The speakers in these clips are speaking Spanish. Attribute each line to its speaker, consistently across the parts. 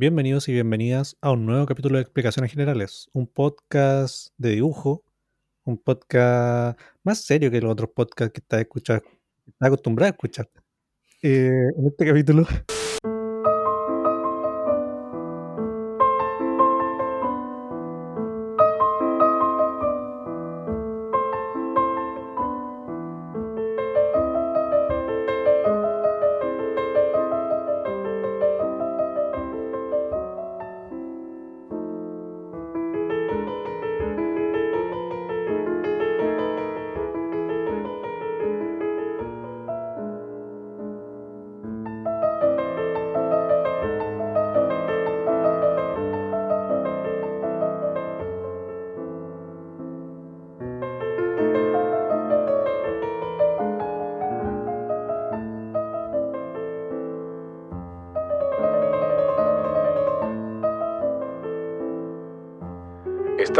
Speaker 1: Bienvenidos y bienvenidas a un nuevo capítulo de Explicaciones Generales, un podcast de dibujo, un podcast más serio que los otros podcasts que estás escuchando, estás acostumbrado a escuchar. Eh, en este capítulo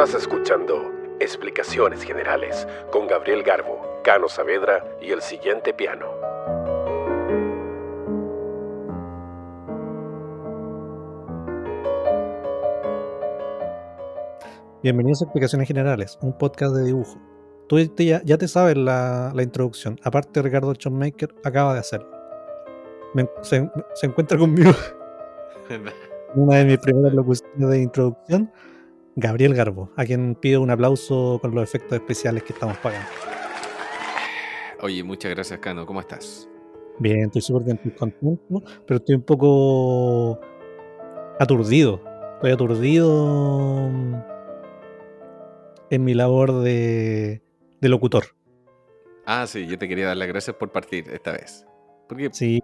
Speaker 2: Estás escuchando Explicaciones Generales con Gabriel Garbo, Cano Saavedra y el siguiente piano.
Speaker 1: Bienvenidos a Explicaciones Generales, un podcast de dibujo. Tú ya, ya te sabes la, la, introducción. Aparte, Ricardo Chonmaker acaba de hacerlo. Me, se, se, encuentra conmigo una de mis primeras locuciones de introducción, Gabriel Garbo, a quien pido un aplauso con los efectos especiales que estamos pagando.
Speaker 3: Oye, muchas gracias, Cano. ¿Cómo estás?
Speaker 1: Bien, estoy súper bien, estoy contento, pero estoy un poco aturdido. Estoy aturdido en mi labor de, de locutor.
Speaker 3: Ah, sí, yo te quería dar las gracias por partir esta vez.
Speaker 1: Porque... Sí,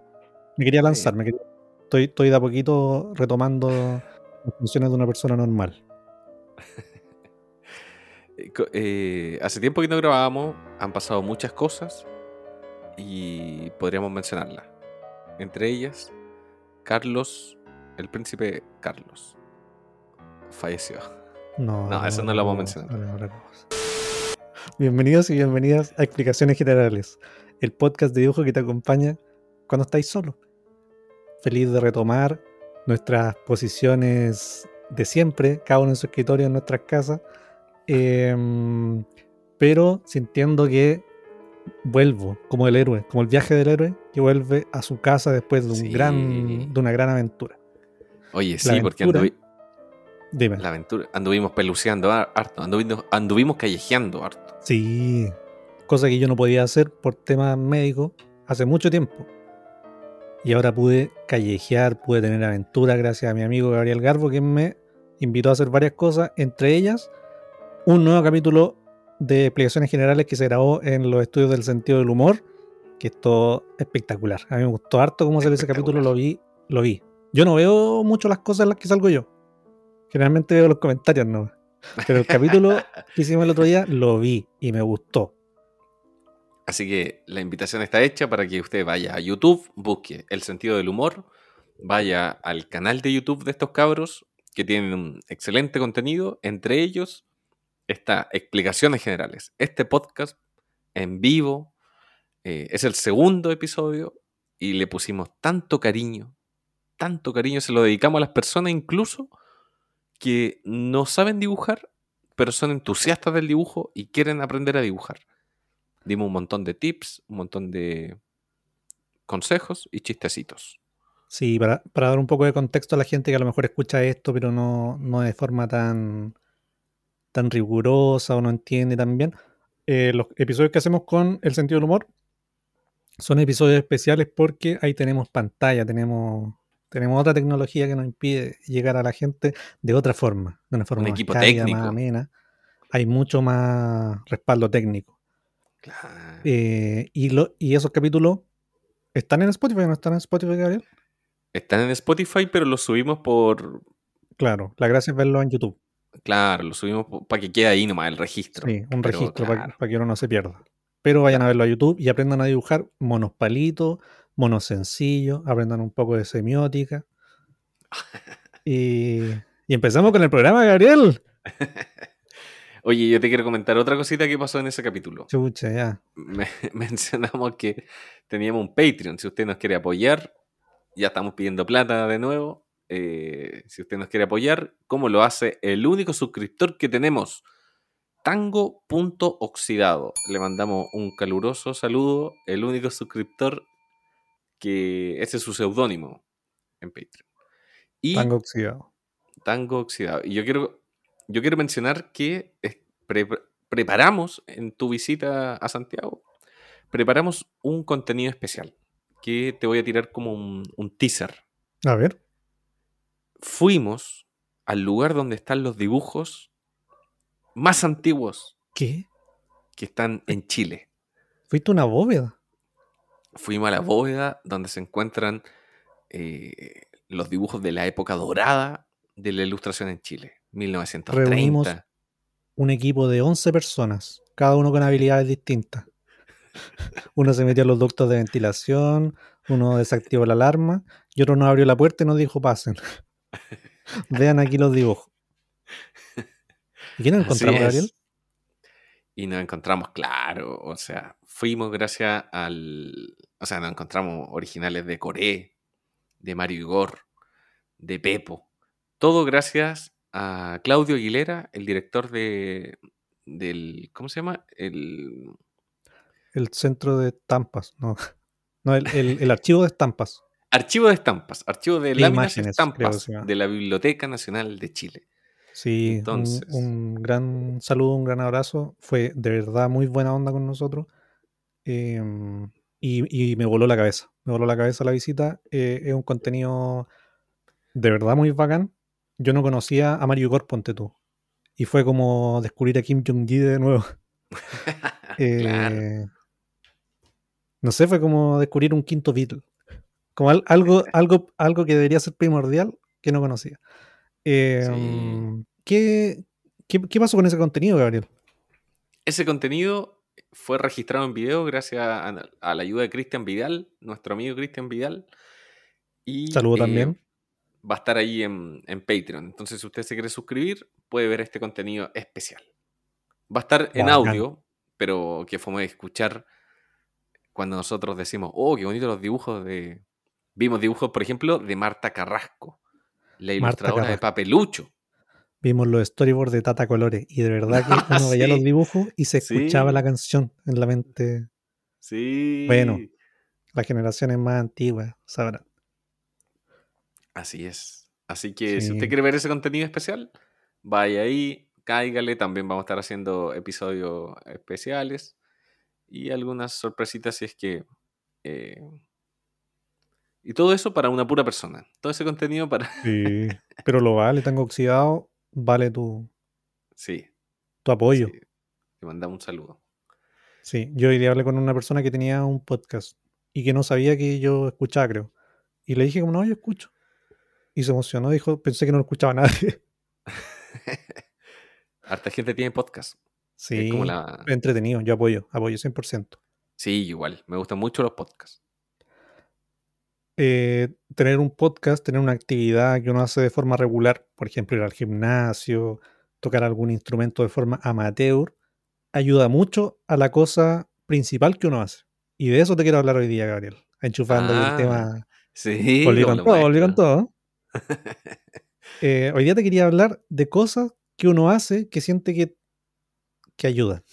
Speaker 1: me quería lanzar, me quería... Estoy, estoy de a poquito retomando las funciones de una persona normal.
Speaker 3: eh, hace tiempo que no grabábamos, han pasado muchas cosas y podríamos mencionarlas. Entre ellas, Carlos, el príncipe Carlos, falleció.
Speaker 1: No,
Speaker 3: no eso no lo vamos a mencionar.
Speaker 1: No, no, Bienvenidos y bienvenidas a Explicaciones Generales, el podcast de dibujo que te acompaña cuando estáis solo. Feliz de retomar nuestras posiciones de siempre, cada uno en su escritorio en nuestras casas, eh, pero sintiendo que vuelvo como el héroe, como el viaje del héroe que vuelve a su casa después de, un
Speaker 3: Sí.
Speaker 1: gran, de una gran aventura.
Speaker 3: Oye, sí, porque anduvi-
Speaker 1: Dime.
Speaker 3: la aventura, anduvimos peluceando har- harto, anduvimos, anduvimos callejeando harto.
Speaker 1: Sí, cosa que yo no podía hacer por temas médicos hace mucho tiempo. Y ahora pude callejear, pude tener aventura gracias a mi amigo Gabriel Garbo, quien me invitó a hacer varias cosas, entre ellas un nuevo capítulo de explicaciones generales que se grabó en los estudios del sentido del humor, que es todo espectacular. A mí me gustó harto cómo salió ese capítulo, lo vi, lo vi. Yo no veo mucho las cosas en las que salgo yo. Generalmente veo los comentarios, ¿no? Pero el capítulo que hicimos el otro día lo vi y me gustó.
Speaker 3: Así que la invitación está hecha para que usted vaya a YouTube, busque el sentido del humor, vaya al canal de YouTube de estos cabros que tienen un excelente contenido. Entre ellos está Explicaciones Generales. Este podcast en vivo eh, es el segundo episodio y le pusimos tanto cariño, tanto cariño, se lo dedicamos a las personas incluso que no saben dibujar, pero son entusiastas del dibujo y quieren aprender a dibujar. Dimos un montón de tips, un montón de consejos y chistecitos.
Speaker 1: Sí, para, para dar un poco de contexto a la gente que a lo mejor escucha esto, pero no, no de forma tan, tan rigurosa o no entiende tan bien. eh, los episodios que hacemos con el sentido del humor son episodios especiales porque ahí tenemos pantalla, tenemos, tenemos otra tecnología que nos impide llegar a la gente de otra forma, de una forma más
Speaker 3: equipo
Speaker 1: cálida,
Speaker 3: técnico.
Speaker 1: más amena. Hay mucho más respaldo técnico.
Speaker 3: Claro.
Speaker 1: Eh, y, lo, y esos capítulos están en Spotify, ¿no están en Spotify, Gabriel?
Speaker 3: Están en Spotify, pero los subimos por.
Speaker 1: Claro, la gracia es verlo en YouTube.
Speaker 3: Claro, los subimos para que quede ahí nomás el registro.
Speaker 1: Sí, un
Speaker 3: Pero,
Speaker 1: registro para que uno no se pierda. Pero vayan a verlo a YouTube y aprendan a dibujar monos palitos, monos sencillos, aprendan un poco de semiótica. Y, y empezamos con el programa, Gabriel.
Speaker 3: Oye, yo te quiero comentar otra cosita que pasó en ese capítulo.
Speaker 1: Chucha, ya.
Speaker 3: Me- mencionamos que teníamos un Patreon. Si usted nos quiere apoyar, ya estamos pidiendo plata de nuevo. eh, si usted nos quiere apoyar, como lo hace el único suscriptor que tenemos, tango.oxidado. Le mandamos un caluroso saludo, el único suscriptor que ese es su seudónimo en Patreon. Y
Speaker 1: Tango oxidado.
Speaker 3: Tango Oxidado. Y yo quiero, yo quiero mencionar que pre- preparamos en tu visita a Santiago, preparamos un contenido especial que te voy a tirar como un, un teaser.
Speaker 1: A ver.
Speaker 3: Fuimos al lugar donde están los dibujos más antiguos
Speaker 1: ¿Qué?
Speaker 3: que están en Chile.
Speaker 1: ¿Fuiste a una bóveda?
Speaker 3: Fuimos a la bóveda donde se encuentran eh, los dibujos de la época dorada de la ilustración en Chile, 1930.
Speaker 1: Reunimos un equipo de 11 personas, cada uno con habilidades distintas. Uno se metió a los ductos de ventilación, uno desactivó la alarma y otro nos abrió la puerta y nos dijo pasen. Vean aquí los dibujos. ¿Y quién nos encontramos. Gabriel?
Speaker 3: Y nos encontramos, claro, o sea, fuimos gracias al... O sea, nos encontramos originales de Coré, de Mario Igor, de Pepo. Todo gracias a Claudio Aguilera, el director de del... ¿Cómo se llama? El...
Speaker 1: El centro de estampas, no. No, el, el- el archivo de estampas.
Speaker 3: Archivo de estampas, archivo de
Speaker 1: De
Speaker 3: láminas
Speaker 1: imágenes,
Speaker 3: estampas de la Biblioteca Nacional de Chile.
Speaker 1: Sí, un-
Speaker 3: Entonces.
Speaker 1: un, gran saludo, un gran abrazo. Fue de verdad muy buena onda con nosotros. Eh, y, y me voló la cabeza. Me voló la cabeza la visita. Eh, es un contenido de verdad muy bacán. Yo no conocía a Mario Igor, ponte tú. Y fue como descubrir a Kim Jong-gi de nuevo. Eh,
Speaker 3: Claro.
Speaker 1: No sé, fue como descubrir un quinto Beatle. Como al- algo, algo, algo que debería ser primordial que no conocía. Eh,
Speaker 3: Sí.
Speaker 1: ¿qué, qué, qué pasó con ese contenido, Gabriel?
Speaker 3: Ese contenido fue registrado en video gracias a, a la ayuda de Cristian Vidal, nuestro amigo Cristian Vidal. Y
Speaker 1: Saludo
Speaker 3: eh,
Speaker 1: también.
Speaker 3: Va a estar ahí en, en Patreon. Entonces, si usted se quiere suscribir, puede ver este contenido especial. Va a estar en
Speaker 1: Bacán.
Speaker 3: audio, pero que fue escuchar cuando nosotros decimos, oh, qué bonitos los dibujos de... Vimos dibujos, por ejemplo, de Marta Carrasco, la ilustradora de. Papelucho.
Speaker 1: Vimos los storyboards de Tata Colores y de verdad que uno veía los dibujos y se
Speaker 3: Sí.
Speaker 1: escuchaba la canción en la mente.
Speaker 3: Sí.
Speaker 1: Bueno. Las generaciones más antiguas sabrán.
Speaker 3: Así es. Así que si usted quiere ver ese contenido especial, vaya ahí, cáigale. También vamos a estar haciendo episodios especiales y algunas sorpresitas si es que... eh, y todo eso para una pura persona. Todo ese contenido para...
Speaker 1: Sí, pero lo vale, tengo oxidado, vale tu,
Speaker 3: Sí.
Speaker 1: tu apoyo.
Speaker 3: sí. Te mandamos un saludo.
Speaker 1: Sí, yo hoy día hablé con una persona que tenía un podcast y que no sabía que yo escuchaba, creo. Y le dije como, no, yo escucho. Y se emocionó, dijo, pensé que no lo escuchaba nadie.
Speaker 3: Harta gente tiene podcast.
Speaker 1: Sí,
Speaker 3: como la...
Speaker 1: entretenido, yo apoyo, apoyo 100%.
Speaker 3: Sí, igual. Me gustan mucho los podcasts.
Speaker 1: Eh, tener un podcast, tener una actividad que uno hace de forma regular, por ejemplo, ir al gimnasio, tocar algún instrumento de forma amateur, ayuda mucho a la cosa principal que uno hace. Y de eso te quiero hablar hoy día, Gabriel. Enchufando ahí
Speaker 3: Ah,
Speaker 1: el tema
Speaker 3: Sí.
Speaker 1: Con todo, con todo. Eh, hoy día te quería hablar de cosas que uno hace que siente que, que ayudan.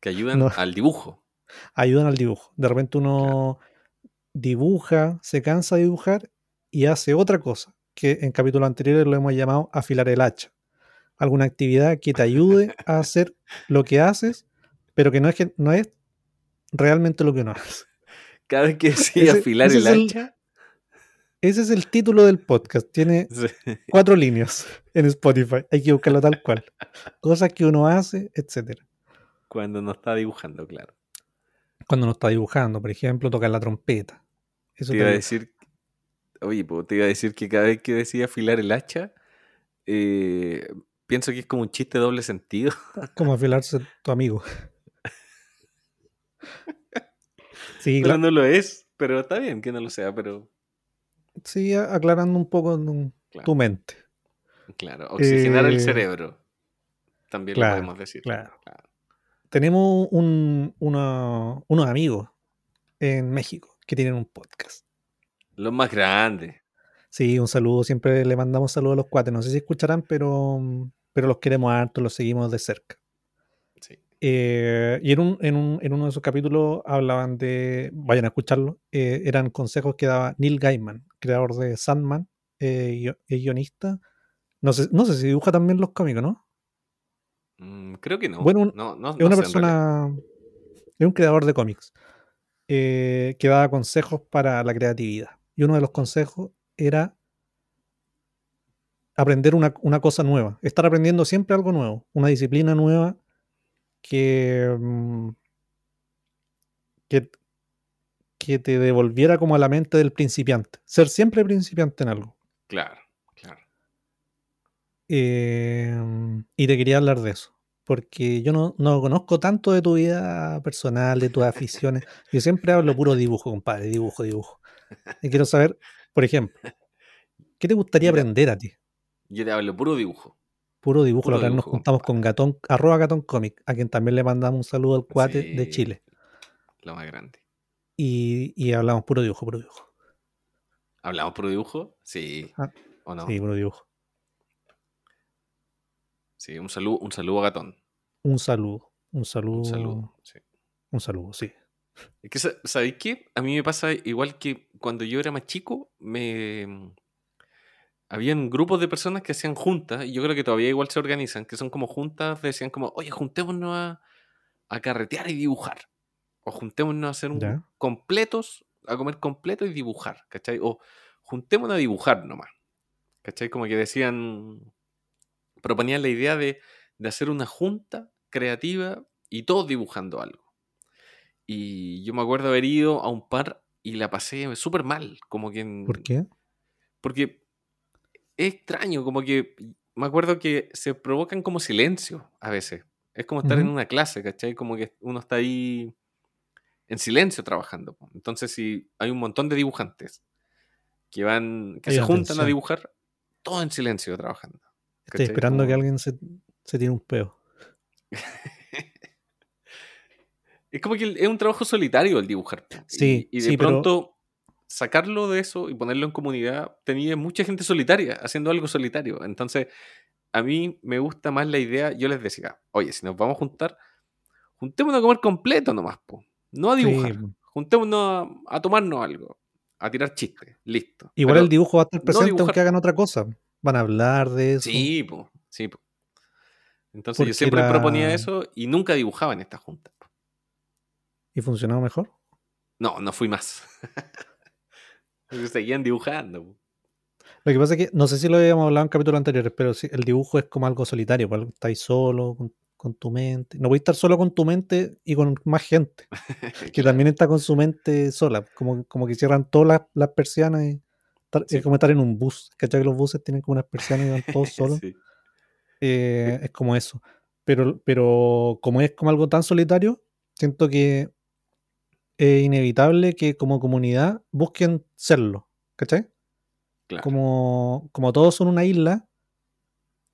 Speaker 3: Que ayudan
Speaker 1: No.
Speaker 3: al dibujo.
Speaker 1: Ayudan al dibujo. De repente uno dibuja, se cansa de dibujar y hace otra cosa, que en capítulos anteriores lo hemos llamado afilar el hacha. Alguna actividad que te ayude a hacer lo que haces, pero que no es, que, no es realmente lo que uno hace.
Speaker 3: Cada vez que decía
Speaker 1: Ese-
Speaker 3: afilar
Speaker 1: ese
Speaker 3: el- hacha.
Speaker 1: Ese es el título del podcast. Tiene
Speaker 3: sí.
Speaker 1: cuatro líneas en Spotify. Hay que buscarlo tal cual. Cosas que uno hace, etcétera.
Speaker 3: Cuando no está dibujando, claro.
Speaker 1: Cuando uno está dibujando, por ejemplo, tocar la trompeta. Eso
Speaker 3: Te iba a decir, oye, po, te iba a decir que cada vez que decía afilar el hacha, eh, pienso que es como un chiste de doble sentido.
Speaker 1: como afilarse tu amigo. Sí,
Speaker 3: pero no lo es. Pero está bien que no lo sea, pero
Speaker 1: sí, aclarando un poco tu,
Speaker 3: Claro.
Speaker 1: tu mente.
Speaker 3: claro. Oxigenar
Speaker 1: Eh,
Speaker 3: el cerebro. También
Speaker 1: claro,
Speaker 3: lo podemos decir.
Speaker 1: claro. Tenemos un- uno- unos amigos en México que tienen un podcast.
Speaker 3: Los más grandes.
Speaker 1: Sí, un saludo, siempre le mandamos saludos a los cuates. No sé si escucharán, pero, pero los queremos harto, los seguimos de cerca. Eh, y en, un, en, un, en, uno de esos capítulos hablaban de, vayan a escucharlo, eh, eran consejos que daba Neil Gaiman, creador de Sandman, eh, guionista. No sé, no sé si dibuja también los cómicos, ¿no?
Speaker 3: Mm, creo que no.
Speaker 1: Bueno,
Speaker 3: no, no,
Speaker 1: es una persona, es un creador de cómics eh, que daba consejos para la creatividad. Y uno de los consejos era aprender una, una cosa nueva, estar aprendiendo siempre algo nuevo, una disciplina nueva que, mm, que, que te devolviera como a la mente del principiante, ser siempre principiante en algo.
Speaker 3: Claro, claro.
Speaker 1: Eh, y te quería hablar de eso, porque yo no, no conozco tanto de tu vida personal, de tus aficiones. Yo siempre hablo puro dibujo, compadre, dibujo, dibujo. Y quiero saber, por ejemplo, ¿qué te gustaría aprender a ti?
Speaker 3: Yo te hablo puro dibujo.
Speaker 1: Puro dibujo,
Speaker 3: Puro
Speaker 1: otra vez nos juntamos con Gatón, arroba Gatón Comic, a quien también le mandamos un saludo al cuate de. Chile.
Speaker 3: Lo más grande.
Speaker 1: Y, y hablamos puro dibujo, puro dibujo.
Speaker 3: ¿Hablamos puro dibujo? Sí.
Speaker 1: Ah,
Speaker 3: ¿O no?
Speaker 1: Sí, puro dibujo.
Speaker 3: Sí, un saludo, un saludo a Gatón.
Speaker 1: Un saludo, un saludo,
Speaker 3: Un saludo. sí.
Speaker 1: un saludo, sí.
Speaker 3: Es que, sa- ¿sabéis qué? A mí me pasa igual que cuando yo era más chico, me... Habían grupos de personas que hacían juntas, y yo creo que todavía igual se organizan, que son como juntas, decían como, oye, juntémonos a, a carretear y dibujar. O juntémonos a hacer un
Speaker 1: Ya.
Speaker 3: completos, a comer completo y dibujar, ¿cachai? O juntémonos a dibujar nomás. ¿Cachai? Como que decían, proponían la idea de, de hacer una junta creativa y todos dibujando algo. Y yo me acuerdo haber ido a un par y la pasé súper mal, como que... en-
Speaker 1: ¿Por qué?
Speaker 3: Porque es extraño, como que me acuerdo que se provocan como silencio a veces. Es como estar en una clase, ¿cachai? Como que uno está ahí en silencio trabajando. Entonces, si hay un montón de dibujantes que van, que
Speaker 1: Hay
Speaker 3: se juntan a dibujar, todos en silencio trabajando.
Speaker 1: Estoy esperando que
Speaker 3: Como-
Speaker 1: alguien se, se tire un peo.
Speaker 3: Es como que es un trabajo solitario el dibujar. Y-
Speaker 1: Sí,
Speaker 3: y, de
Speaker 1: sí,
Speaker 3: pronto sacarlo de eso y ponerlo en comunidad, tenía mucha gente solitaria haciendo algo solitario. Entonces, a mí me gusta más la idea. Yo les decía, oye, si nos vamos a juntar, juntémonos a comer completo nomás, po. no a
Speaker 1: Sí,
Speaker 3: dibujar. Juntémonos a, a tomarnos algo, a tirar chistes, listo.
Speaker 1: igual
Speaker 3: Pero-
Speaker 1: el dibujo va a estar presente aunque hagan otra cosa. Van a hablar de eso.
Speaker 3: Sí, po, sí. po. Entonces
Speaker 1: Porque
Speaker 3: yo siempre
Speaker 1: la-
Speaker 3: proponía eso y nunca dibujaba en esta junta. po.
Speaker 1: ¿Y funcionó mejor?
Speaker 3: No, no fui más. Porque seguían dibujando.
Speaker 1: Lo que pasa es que, no sé si lo habíamos hablado en capítulos anteriores, pero sí, el dibujo es como algo solitario, pues, estáis solo con, con tu mente. No voy a estar solo con tu mente y con más gente, que
Speaker 3: Claro.
Speaker 1: también está con su mente sola, como, como que cierran todas las, las persianas y estar-
Speaker 3: Sí.
Speaker 1: es como estar en un bus. ¿Cachai? Que los buses tienen como unas persianas y van todos solos.
Speaker 3: Sí.
Speaker 1: Eh, es como eso. Pero, pero como es como algo tan solitario, siento que es inevitable que como comunidad busquen serlo. ¿Cachai?
Speaker 3: Claro.
Speaker 1: Como, como todos son una isla,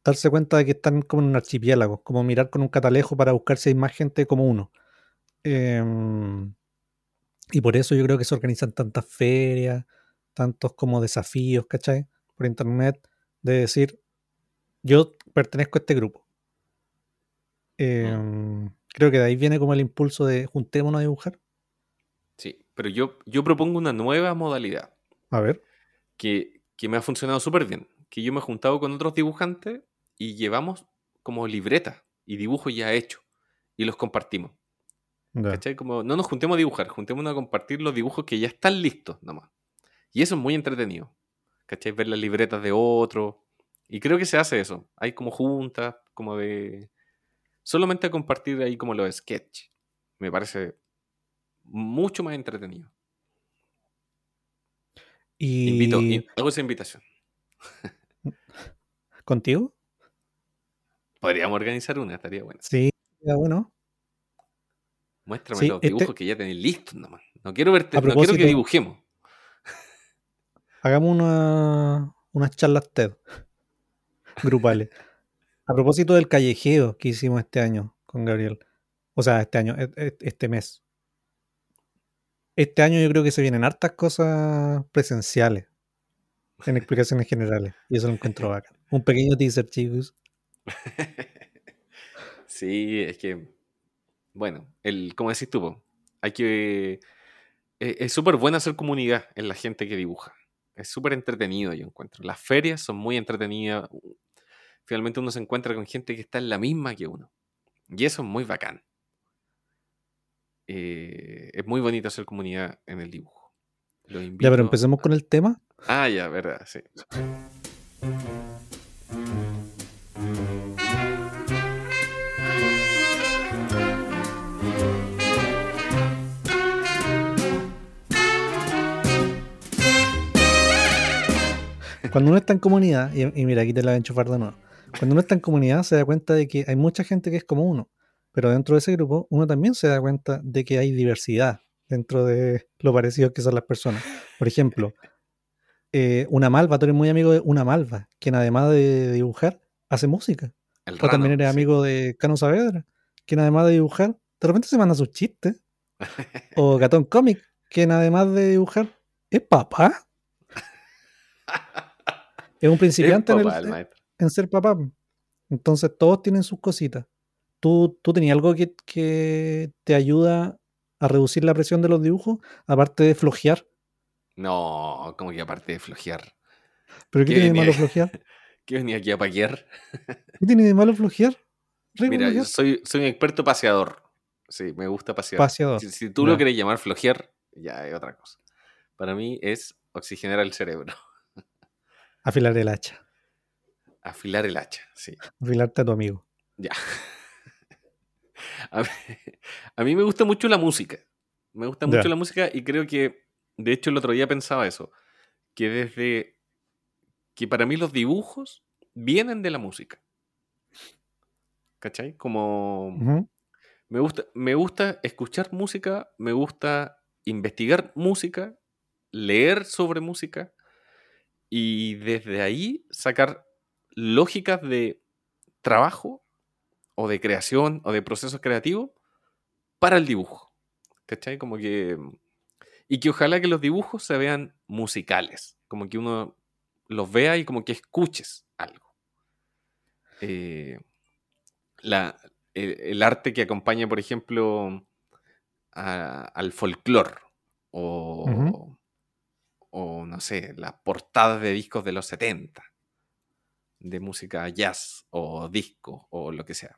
Speaker 1: darse cuenta de que están como en un archipiélago, como mirar con un catalejo para buscar si hay más gente como uno. Em, y por eso yo creo que se organizan tantas ferias, tantos como desafíos, ¿cachai? Por internet, de decir, yo pertenezco a este grupo. Em, Creo que de ahí viene como el impulso de juntémonos a dibujar.
Speaker 3: Sí, pero yo, yo propongo una nueva modalidad
Speaker 1: A ver,
Speaker 3: que, que me ha funcionado súper bien. Que yo me he juntado con otros dibujantes y llevamos como libretas y dibujos ya hechos y los compartimos. ¿Cachai? Como no nos juntemos a dibujar, juntémonos a compartir los dibujos que ya están listos nomás. Y eso es muy entretenido. ¿Cachai? Ver las libretas de otro. Y creo que se hace eso. Hay como juntas, como de... Solamente a compartir ahí como los sketch. Me parece mucho más entretenido.
Speaker 1: y
Speaker 3: Invito, hago esa invitación.
Speaker 1: contigo,
Speaker 3: Podríamos organizar una, estaría buena.
Speaker 1: sí, ya bueno.
Speaker 3: Muéstrame
Speaker 1: Sí,
Speaker 3: los
Speaker 1: este-
Speaker 3: dibujos que ya tenéis listos nomás. No quiero verte, no quiero que dibujemos.
Speaker 1: Hagamos una, unas charlas TED grupales. A propósito del callejeo que hicimos este año con Gabriel. O sea, este año, e- e- este mes. Este año yo creo que se vienen hartas cosas presenciales. en explicaciones generales. Y eso lo encuentro bacán. Un pequeño teaser, chicos.
Speaker 3: sí, es que, bueno, el, como decís tú, po, hay que... e- Es súper bueno hacer comunidad en la gente que dibuja. Es súper entretenido, yo encuentro. Las ferias son muy entretenidas. Finalmente uno se encuentra con gente que está en la misma que uno. Y eso es muy bacán. Eh, es muy bonito hacer comunidad en el dibujo. Los
Speaker 1: Ya, pero empecemos con el tema.
Speaker 3: Ah, ya, verdad, sí.
Speaker 1: Cuando uno está en comunidad, y, y mira, aquí te la voy a enchufar de nuevo. Cuando uno está en comunidad se da cuenta de que hay mucha gente que es como uno, pero dentro de ese grupo uno también se da cuenta de que hay diversidad dentro de lo parecidos que son las personas. Por ejemplo, eh, una malva, tú eres muy amigo de una malva, quien además de dibujar, hace música.
Speaker 3: El
Speaker 1: O también eres
Speaker 3: sí.
Speaker 1: amigo de Cano Saavedra, quien además de dibujar, de repente se manda sus chistes. O Gatón Comic, quien además de dibujar, es papá. Es un
Speaker 3: Es
Speaker 1: principiante en, el- en ser papá. Entonces todos tienen sus cositas. ¿Tú, tú tenías algo que, que te ayuda a reducir la presión de los dibujos, aparte de flojear?
Speaker 3: No, como que aparte de flojear.
Speaker 1: ¿Pero qué
Speaker 3: ¿Qué
Speaker 1: tiene de malo flojear?
Speaker 3: ¿Qué venía aquí a paquear?
Speaker 1: ¿Qué tiene de malo flojear?
Speaker 3: Mira, yo soy, soy un experto paseador. Sí, me gusta pasear.
Speaker 1: Paseador.
Speaker 3: Si, si tú lo querés llamar flojear, ya es otra cosa. Para mí es oxigenar el cerebro.
Speaker 1: Afilar el hacha.
Speaker 3: Afilar el hacha, sí.
Speaker 1: Afilarte a tu amigo.
Speaker 3: Ya. A mí, a mí me gusta mucho la música. Me gusta mucho la música y creo que, de hecho, el otro día pensaba eso. Que desde. Que para mí los dibujos vienen de la música. ¿Cachai? Como. Me gusta, me gusta escuchar música, me gusta investigar música, leer sobre música y desde ahí sacar lógicas de trabajo o de creación o de procesos creativos para el dibujo. ¿Cachai? Como que... Y que ojalá que los dibujos se vean musicales, como que uno los vea y como que escuches algo. Eh, la, el, el arte que acompaña, por ejemplo, a- al folclore o, o, no sé, las portadas de discos de los 70, de música jazz o disco o lo que sea.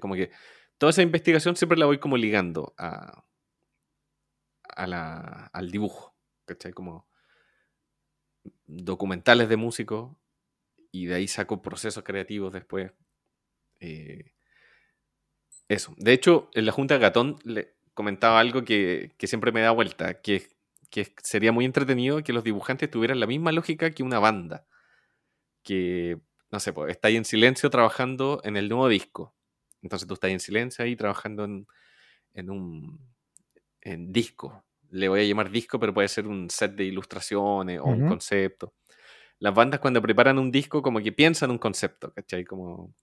Speaker 3: Como que toda esa investigación siempre la voy como ligando a, a la- al dibujo. ¿cachai? Como documentales de músicos y de ahí saco procesos creativos después. Eh, eso. De hecho, en la Junta de Gatón le comentaba algo que, que siempre me da vuelta, que, que sería muy entretenido que los dibujantes tuvieran la misma lógica que una banda. Que, no sé, pues, estáis en silencio trabajando en el nuevo disco. Entonces tú estás en silencio ahí trabajando en, en un en disco. Le voy a llamar disco, pero puede ser un set de ilustraciones o un concepto. Las bandas cuando preparan un disco como que piensan un concepto, ¿cachai? Como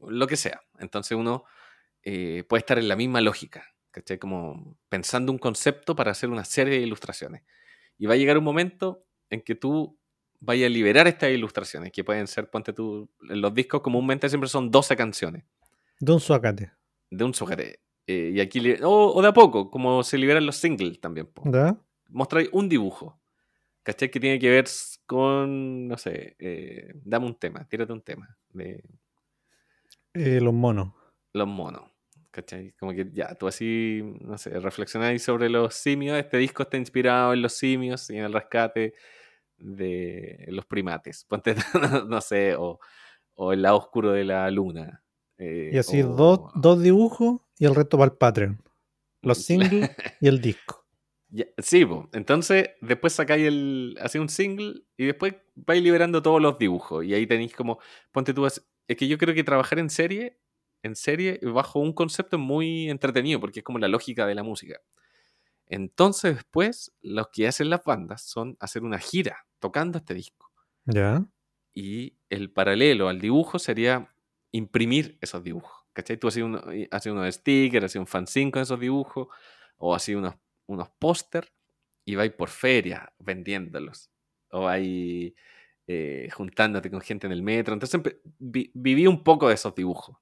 Speaker 3: lo que sea. Entonces uno eh, puede estar en la misma lógica, ¿cachai? Como pensando un concepto para hacer una serie de ilustraciones. Y va a llegar un momento en que tú vayas a liberar estas ilustraciones, que pueden ser, ponte tú, los discos comúnmente siempre son 12 canciones
Speaker 1: De un suacate.
Speaker 3: de un sujete. Eh, y aquí, o, o de a poco, como se liberan los singles también. Mostráis un dibujo, ¿cachai? Que tiene que ver con, no sé, eh, dame un tema, tírate un tema de
Speaker 1: Eh, los monos.
Speaker 3: los monos, ¿cachai? Como que ya, tú así, no sé, reflexionáis sobre los simios, este disco está inspirado en los simios y en el rescate de los primates, ponte, no sé, o, o el lado oscuro de la luna. eh,
Speaker 1: Y así
Speaker 3: o-
Speaker 1: dos, dos dibujos y el resto para el Patreon. Los singles y el disco.
Speaker 3: Ya, sí, po. entonces después sacáis el. Hacéis un single y después vais liberando todos los dibujos. Y ahí tenéis como. Ponte tú. Es que yo creo que trabajar en serie, en serie, bajo un concepto muy entretenido, porque es como la lógica de la música. Entonces, después, los que hacen las bandas son hacer una gira tocando este disco.
Speaker 1: ¿Ya?
Speaker 3: Y el paralelo al dibujo sería imprimir esos dibujos. ¿Cachai? Tú uno- haces unos stickers, haces un fanzine con esos dibujos, o haces unos, unos póster y vais por feria vendiéndolos. o ahí eh, juntándote con gente en el metro. Entonces viví un poco de esos dibujos.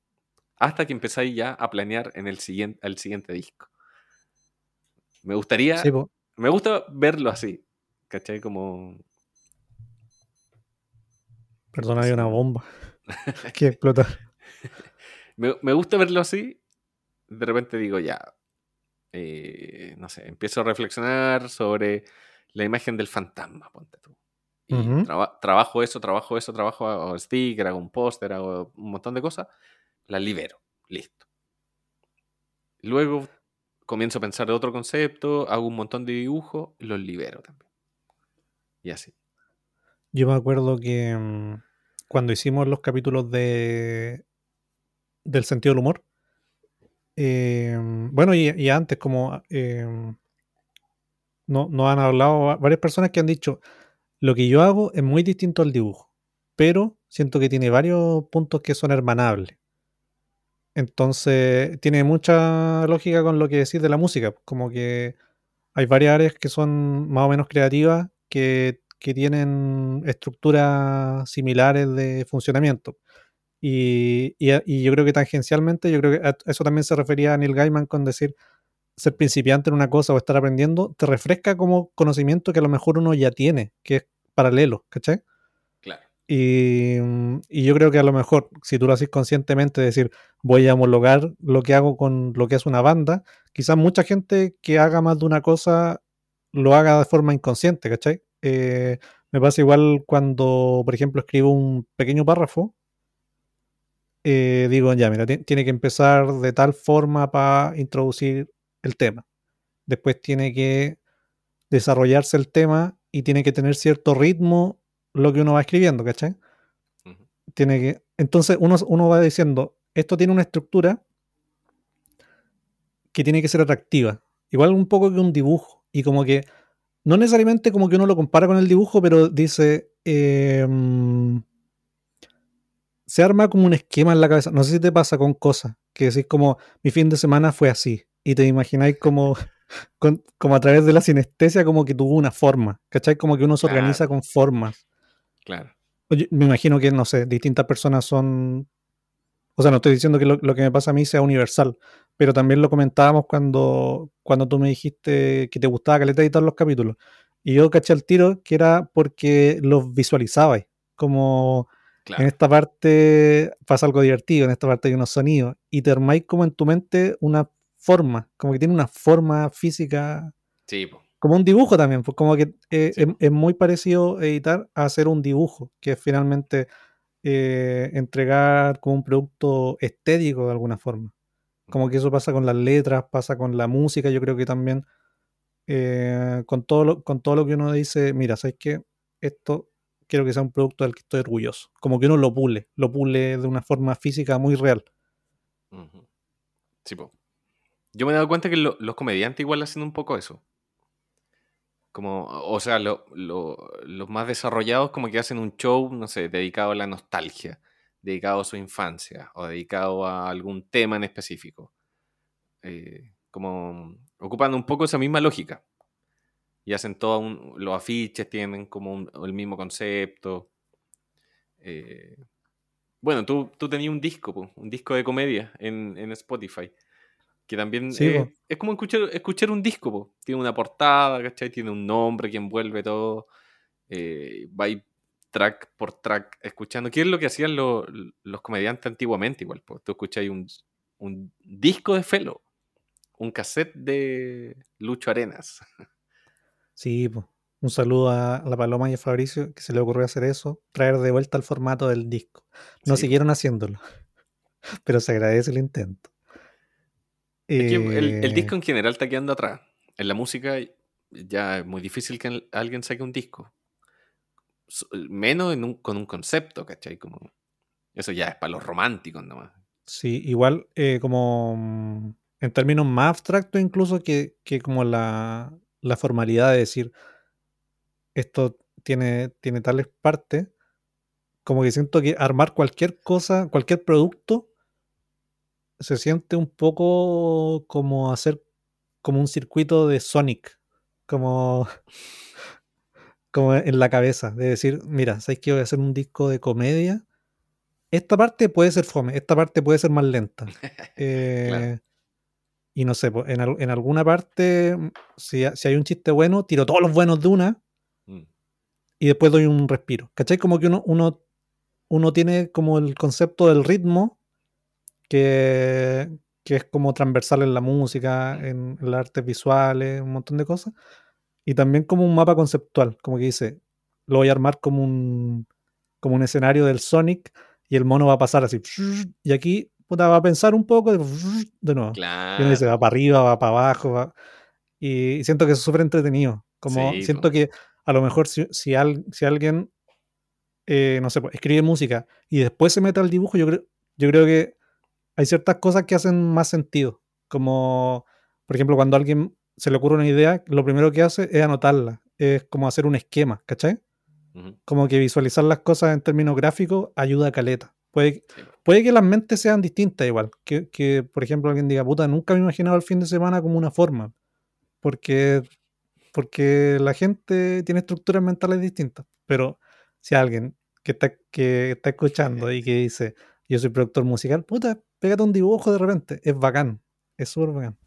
Speaker 3: Hasta que empezáis ya a planear en el siguiente, el siguiente disco. Me gustaría. me gusta verlo así. ¿Cachai? Como.
Speaker 1: Perdona, hay una bomba que explota.
Speaker 3: me, me gusta verlo así. De repente digo, ya, eh, no sé, empiezo a reflexionar sobre la imagen del fantasma, ponte tú. Y trabajo eso, trabajo eso, trabajo hago sticker, hago un póster, hago un montón de cosas, la libero, listo. Luego comienzo a pensar de otro concepto, hago un montón de dibujos los libero también. Y así.
Speaker 1: Yo me acuerdo que mm, cuando hicimos los capítulos de del sentido del humor, Em, bueno, y, antes, como em, no, nos han hablado varias personas que han dicho, lo que yo hago es muy distinto al dibujo, pero siento que tiene varios puntos que son hermanables. Entonces, tiene mucha lógica con lo que decís de la música, como que hay varias áreas que son más o menos creativas que, que tienen estructuras similares de funcionamiento. Y, yo creo que tangencialmente, yo creo que a eso también se refería a Neil Gaiman con decir ser principiante en una cosa o estar aprendiendo, te refresca como conocimiento que a lo mejor uno ya tiene, que es paralelo, ¿cachai? Y, y yo creo que a lo mejor, si tú lo haces conscientemente, decir, voy a homologar lo que hago con lo que es una banda, quizás mucha gente que haga más de una cosa lo haga de forma inconsciente, ¿cachai? Eh, me pasa igual cuando, por ejemplo, escribo un pequeño párrafo eh, digo, ya, mira, tiene que empezar de tal forma para introducir el tema. Después tiene que desarrollarse el tema y tiene que tener cierto ritmo lo que uno va escribiendo, ¿cachai? Tiene que. Entonces uno, uno va diciendo, esto tiene una estructura que tiene que ser atractiva. Igual un poco que un dibujo. Y como que. No necesariamente como que uno lo compara con el dibujo, pero dice. Eh, se arma como un esquema en la cabeza. No sé si te pasa con cosas, que decís como mi fin de semana fue así. Y te imagináis como, como a través de la sinestesia como que tuvo una forma. ¿Cachai? Como que uno se organiza con formas.
Speaker 3: Claro.
Speaker 1: me imagino que, no sé, distintas personas son... O sea, no estoy diciendo que lo, que me pasa a mí sea universal, pero también lo comentábamos cuando, cuando tú me dijiste que te gustaba Caleta editar los capítulos. Y yo caché el tiro que era porque los visualizabais. Como en esta parte pasa algo divertido, en esta parte hay unos sonidos, y te armáis como en tu mente una forma, como que tiene una forma física.
Speaker 3: Sí,
Speaker 1: Como un dibujo también, pues como que eh, es, muy parecido editar a hacer un dibujo, que es finalmente eh, entregar como un producto estético de alguna forma. Como que eso pasa con las letras, pasa con la música, yo creo que también eh, con, todo lo, con todo lo que uno dice, mira, ¿sabes qué? Esto quiero que sea un producto del que estoy orgulloso. Como que uno lo pule, lo pule de una forma física muy real.
Speaker 3: Sí, Yo me he dado cuenta que los comediantes igual hacen un poco eso. Como, o sea, los más desarrollados como que hacen un show, no sé, dedicado a la nostalgia, dedicado a su infancia o dedicado a algún tema en específico. Eh, como ocupando un poco esa misma lógica y hacen todos los afiches, tienen como el mismo concepto. Eh, bueno, tú, tú tenías un disco, un disco de comedia en, Spotify, que también es como escuchar, escuchar un disco, tiene una portada, ¿cachai? Tiene un nombre que envuelve todo, eh, va track por track escuchando. ¿Qué es lo que hacían los comediantes antiguamente igual? Pues tú escucháis un, un disco de Felo, un cassette de Lucho Arenas.
Speaker 1: Sí, un saludo a la Paloma y a Fabricio que se le ocurrió hacer eso, traer de vuelta el formato del disco. No siguieron haciéndolo, pero se agradece el intento.
Speaker 3: El, disco en general está quedando atrás. En la música ya es muy difícil que alguien saque un disco. Menos con un concepto, ¿cachai? Como, eso ya es para los románticos nomás.
Speaker 1: Sí, igual eh, como mm, en términos más abstractos incluso que, que como la, la formalidad de decir esto tiene, tiene tales partes, como que siento que armar cualquier cosa, cualquier producto, se siente un poco como hacer como un circuito de Sonic, como como en la cabeza, de decir, mira, ¿sabes que voy a hacer un disco de comedia? Esta parte puede ser fome, esta parte puede ser más lenta. Eh, y no sé, en, en alguna parte, mm, si, si hay un chiste bueno, tiro todos los buenos de una
Speaker 3: Mm.
Speaker 1: y después doy un respiro. ¿Cachai? Como que uno, uno, uno tiene como el concepto del ritmo que, que es como transversal en la música,
Speaker 3: Mm.
Speaker 1: en, las artes visuales, un montón de cosas. Y también como un mapa conceptual, como que dice, lo voy a armar como un, como un escenario del Sonic y el mono va a pasar así. Y aquí puta, va a pensar un poco de, nuevo. Y uno dice,
Speaker 3: Claro.
Speaker 1: va para arriba, va para abajo. va- Y siento que es súper entretenido. Como
Speaker 3: Sí,
Speaker 1: siento
Speaker 3: po.
Speaker 1: que a lo mejor si, si, al- si alguien, eh, no sé, pues, escribe música y después se mete al dibujo, yo creo, yo creo que hay ciertas cosas que hacen más sentido. Como, por ejemplo, cuando a alguien se le ocurre una idea, lo primero que hace es anotarla. Es como hacer un esquema, ¿cachai? Como que visualizar las cosas en términos gráficos ayuda a caleta. Puede,
Speaker 3: Sí,
Speaker 1: puede que las mentes sean distintas igual. Que, que, por ejemplo, alguien diga, puta, nunca me he imaginado el fin de semana como una forma. Porque, porque la gente tiene estructuras mentales distintas. Pero si alguien que está, que está escuchando y que dice, yo soy productor musical, puta, pégate un dibujo de repente. Es bacán. Es súper bacán.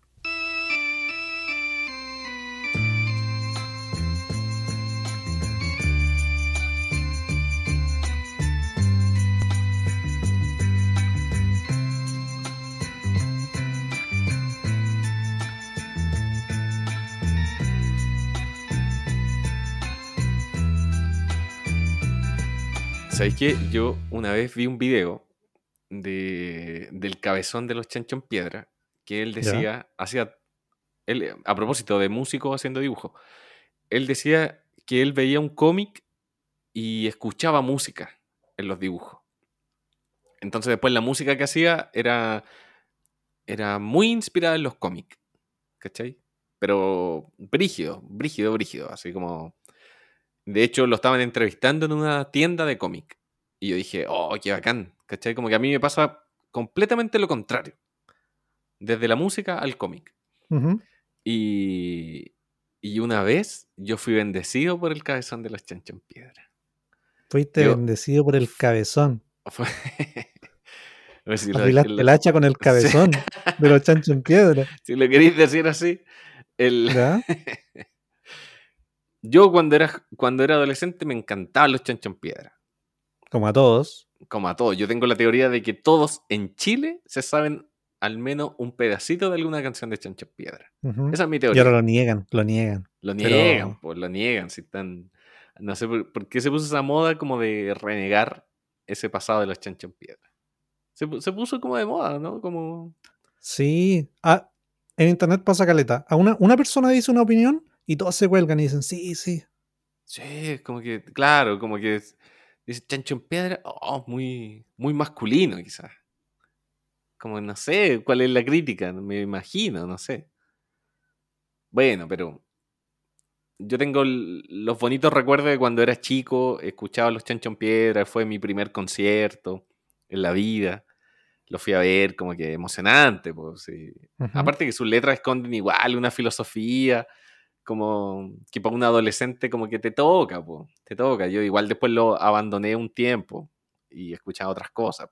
Speaker 3: ¿Sabéis qué? Yo una vez vi un video de, del cabezón de los chanchos en piedra que él decía, hacía, él, eh, a propósito de músico haciendo dibujo, él decía que él veía un cómic y escuchaba música en los dibujos. Entonces después la música que hacía era, era muy inspirada en los cómics, ¿cachai? Pero brígido, brígido, brígido, así como... De hecho, lo estaban entrevistando en una tienda de cómic. Y yo dije, oh, qué bacán, ¿cachai? Como que a mí me pasa completamente lo contrario. Desde la música al cómic. Y, y una vez yo fui bendecido por el cabezón de los chanchos en piedra.
Speaker 1: Fuiste
Speaker 3: Yo-
Speaker 1: bendecido por el cabezón.
Speaker 3: Fue- si lo-
Speaker 1: Afilaste
Speaker 3: lo-
Speaker 1: el hacha con el cabezón de los chanchos en piedra.
Speaker 3: si lo queréis decir así. El, yo cuando era, cuando era adolescente me encantaban los chanchos en piedra.
Speaker 1: Como a todos.
Speaker 3: Como a todos. Yo tengo la teoría de que todos en Chile se saben al menos un pedacito de alguna canción de chanchos en piedra. Esa es mi
Speaker 1: Y
Speaker 3: teoría.
Speaker 1: ahora lo niegan, lo niegan.
Speaker 3: Lo
Speaker 1: Pero-
Speaker 3: niegan, pues lo niegan. Si están. No sé por, por qué se puso esa moda como de renegar ese pasado de los chanchos en piedra. Se, se puso como de moda, ¿no? Como.
Speaker 1: Sí. Ah, en internet pasa caleta. A una, una persona dice una opinión y todos se cuelgan y dicen, sí, sí.
Speaker 3: Sí, como que. Claro, como que. es- Dice chancho en piedra. Oh, muy, muy masculino, quizás. Como no sé cuál es la crítica, me imagino, no sé. Bueno, pero. Yo tengo los bonitos recuerdos de cuando era chico, escuchaba los Chancho en Piedra, fue mi primer concierto en la vida. Lo fui a ver, como que emocionante, pues. sí. Aparte que sus letras esconden igual una filosofía, como que para un adolescente como que te toca, po, te toca. Yo igual después lo abandoné un tiempo y escuchaba otras cosas,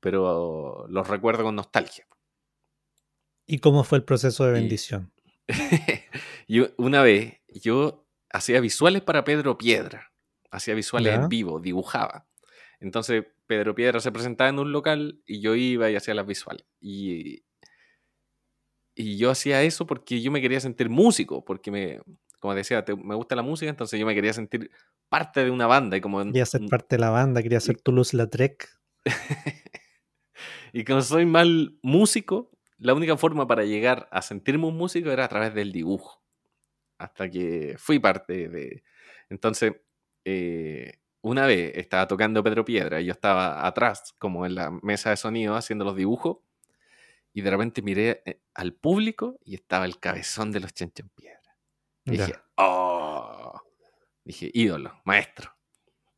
Speaker 3: pero los recuerdo con nostalgia.
Speaker 1: ¿Y cómo fue el proceso de bendición?
Speaker 3: y una vez yo hacía visuales para Pedro Piedra, hacía visuales
Speaker 1: Ya.
Speaker 3: en vivo, dibujaba. Entonces Pedro Piedra se presentaba en un local y yo iba y hacía las visuales. Y, y yo hacía eso porque yo me quería sentir músico, porque me, como decía, te- me gusta la música, entonces yo me quería sentir parte de una banda y como,
Speaker 1: Quería ser parte de la banda, quería ser Toulouse-Lautrec.
Speaker 3: y como soy mal músico, la única forma para llegar a sentirme un músico era a través del dibujo. Hasta que fui parte de... Entonces, eh, una vez estaba tocando Pedro Piedra y yo estaba atrás, como en la mesa de sonido, haciendo los dibujos, y de repente miré eh, al público y estaba el cabezón de los chanchos en piedra. Y dije, oh, dije, ídolo, maestro.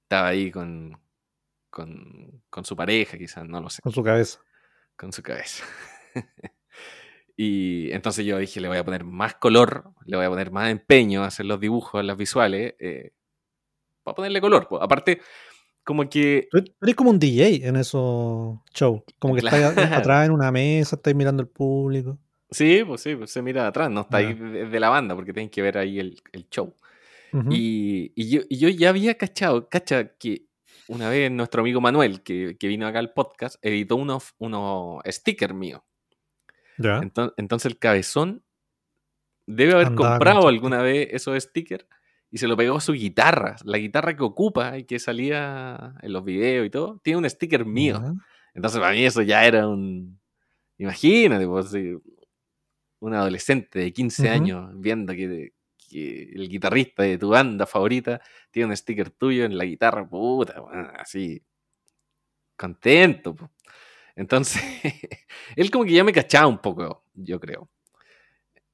Speaker 3: Estaba ahí con, con, con su pareja, quizás, no lo sé
Speaker 1: Con su cabeza.
Speaker 3: con su cabeza. y entonces yo dije, le voy a poner más color, le voy a poner más empeño a hacer los dibujos, las visuales, eh, para ponerle color. Aparte, como que
Speaker 1: Tú eres como un DJ en esos shows. Como que estás
Speaker 3: Claro.
Speaker 1: atrás en una mesa, estás mirando al público.
Speaker 3: Sí, pues sí, pues se mira atrás, no está ahí de, de la banda, porque tienen que ver ahí el, el show.
Speaker 1: Ujú.
Speaker 3: y, y yo, y yo ya había cachado, cacha, que una vez nuestro amigo Manuel, que, que vino acá al podcast, editó unos, unos stickers míos. Entonces, entonces el cabezón debe haber
Speaker 1: Andaba
Speaker 3: comprado alguna vez esos stickers y se lo pegó a su guitarra. La guitarra que ocupa y que salía en los videos y todo, tiene un sticker mío. Entonces para mí eso ya era un... Imagínate, pues, un adolescente de 15
Speaker 1: Ujú.
Speaker 3: años viendo que, que el guitarrista de tu banda favorita tiene un sticker tuyo en la guitarra, puta, bueno, así, contento. po. Entonces, él como que ya me cachaba un poco, yo creo.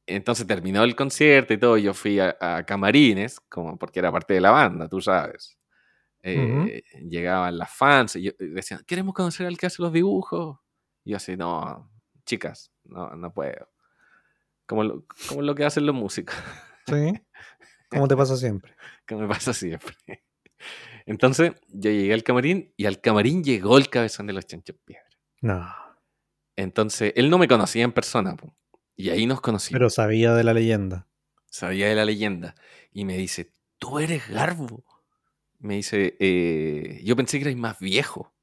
Speaker 3: Entonces terminó el concierto y todo, yo fui a, a camarines, como porque era parte de la banda, tú sabes. Eh, Llegaban las fans y yo- y decían, queremos conocer al que hace los dibujos. Y yo así, no, chicas, no, no puedo. Como lo, como lo que hacen los músicos,
Speaker 1: Sí. Como te pasa siempre.
Speaker 3: que me pasa siempre. Entonces yo llegué al camarín y al camarín llegó el cabezón de los chanchos piedra.
Speaker 1: No.
Speaker 3: Entonces él no me conocía en persona, po, y ahí nos conocimos.
Speaker 1: Pero sabía de la leyenda.
Speaker 3: sabía de la leyenda. Y me dice, tú eres Garbo. Me dice, "Eh, yo pensé que erais más viejo.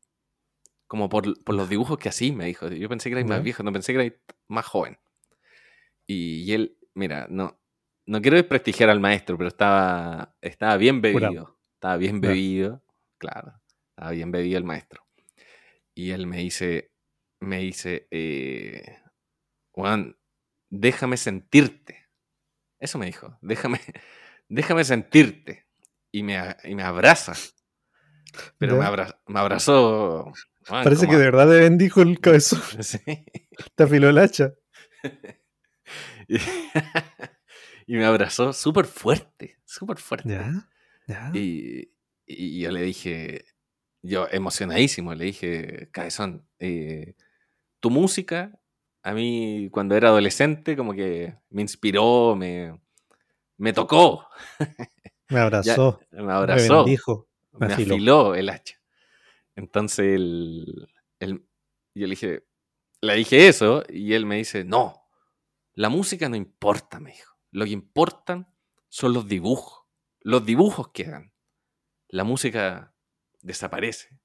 Speaker 3: Como por, por los dibujos que así, me dijo. Yo pensé que erais más viejo, no pensé que erais más joven. Y, y él, mira, no, no quiero desprestigiar al maestro, pero estaba, estaba bien bebido. Estaba bien bebido, claro. Estaba bien bebido el maestro. Y él me dice, me dice, eh, Juan, déjame sentirte. Eso me dijo, déjame, déjame sentirte. Y me, y me abraza. Pero me, abra- me abrazó.
Speaker 1: Parece que de verdad te bendijo el cabezón.
Speaker 3: Sí.
Speaker 1: Te afiló el hacha.
Speaker 3: Y, y me abrazó súper fuerte, súper fuerte.
Speaker 1: Ya. Ya.
Speaker 3: Y, y yo le dije, yo emocionadísimo, le dije, Cabezón, eh, tu música, a mí cuando era adolescente, como que me inspiró, me, me tocó,
Speaker 1: Me abrazó.
Speaker 3: me
Speaker 1: Me
Speaker 3: abrazó,
Speaker 1: bendijo.
Speaker 3: me,
Speaker 1: me afiló.
Speaker 3: afiló el hacha. Entonces él, él- yo le dije, le dije eso y él me dice, no, la música no importa, me dijo. Lo que importan son los dibujos, los dibujos que hagan. La música desaparece.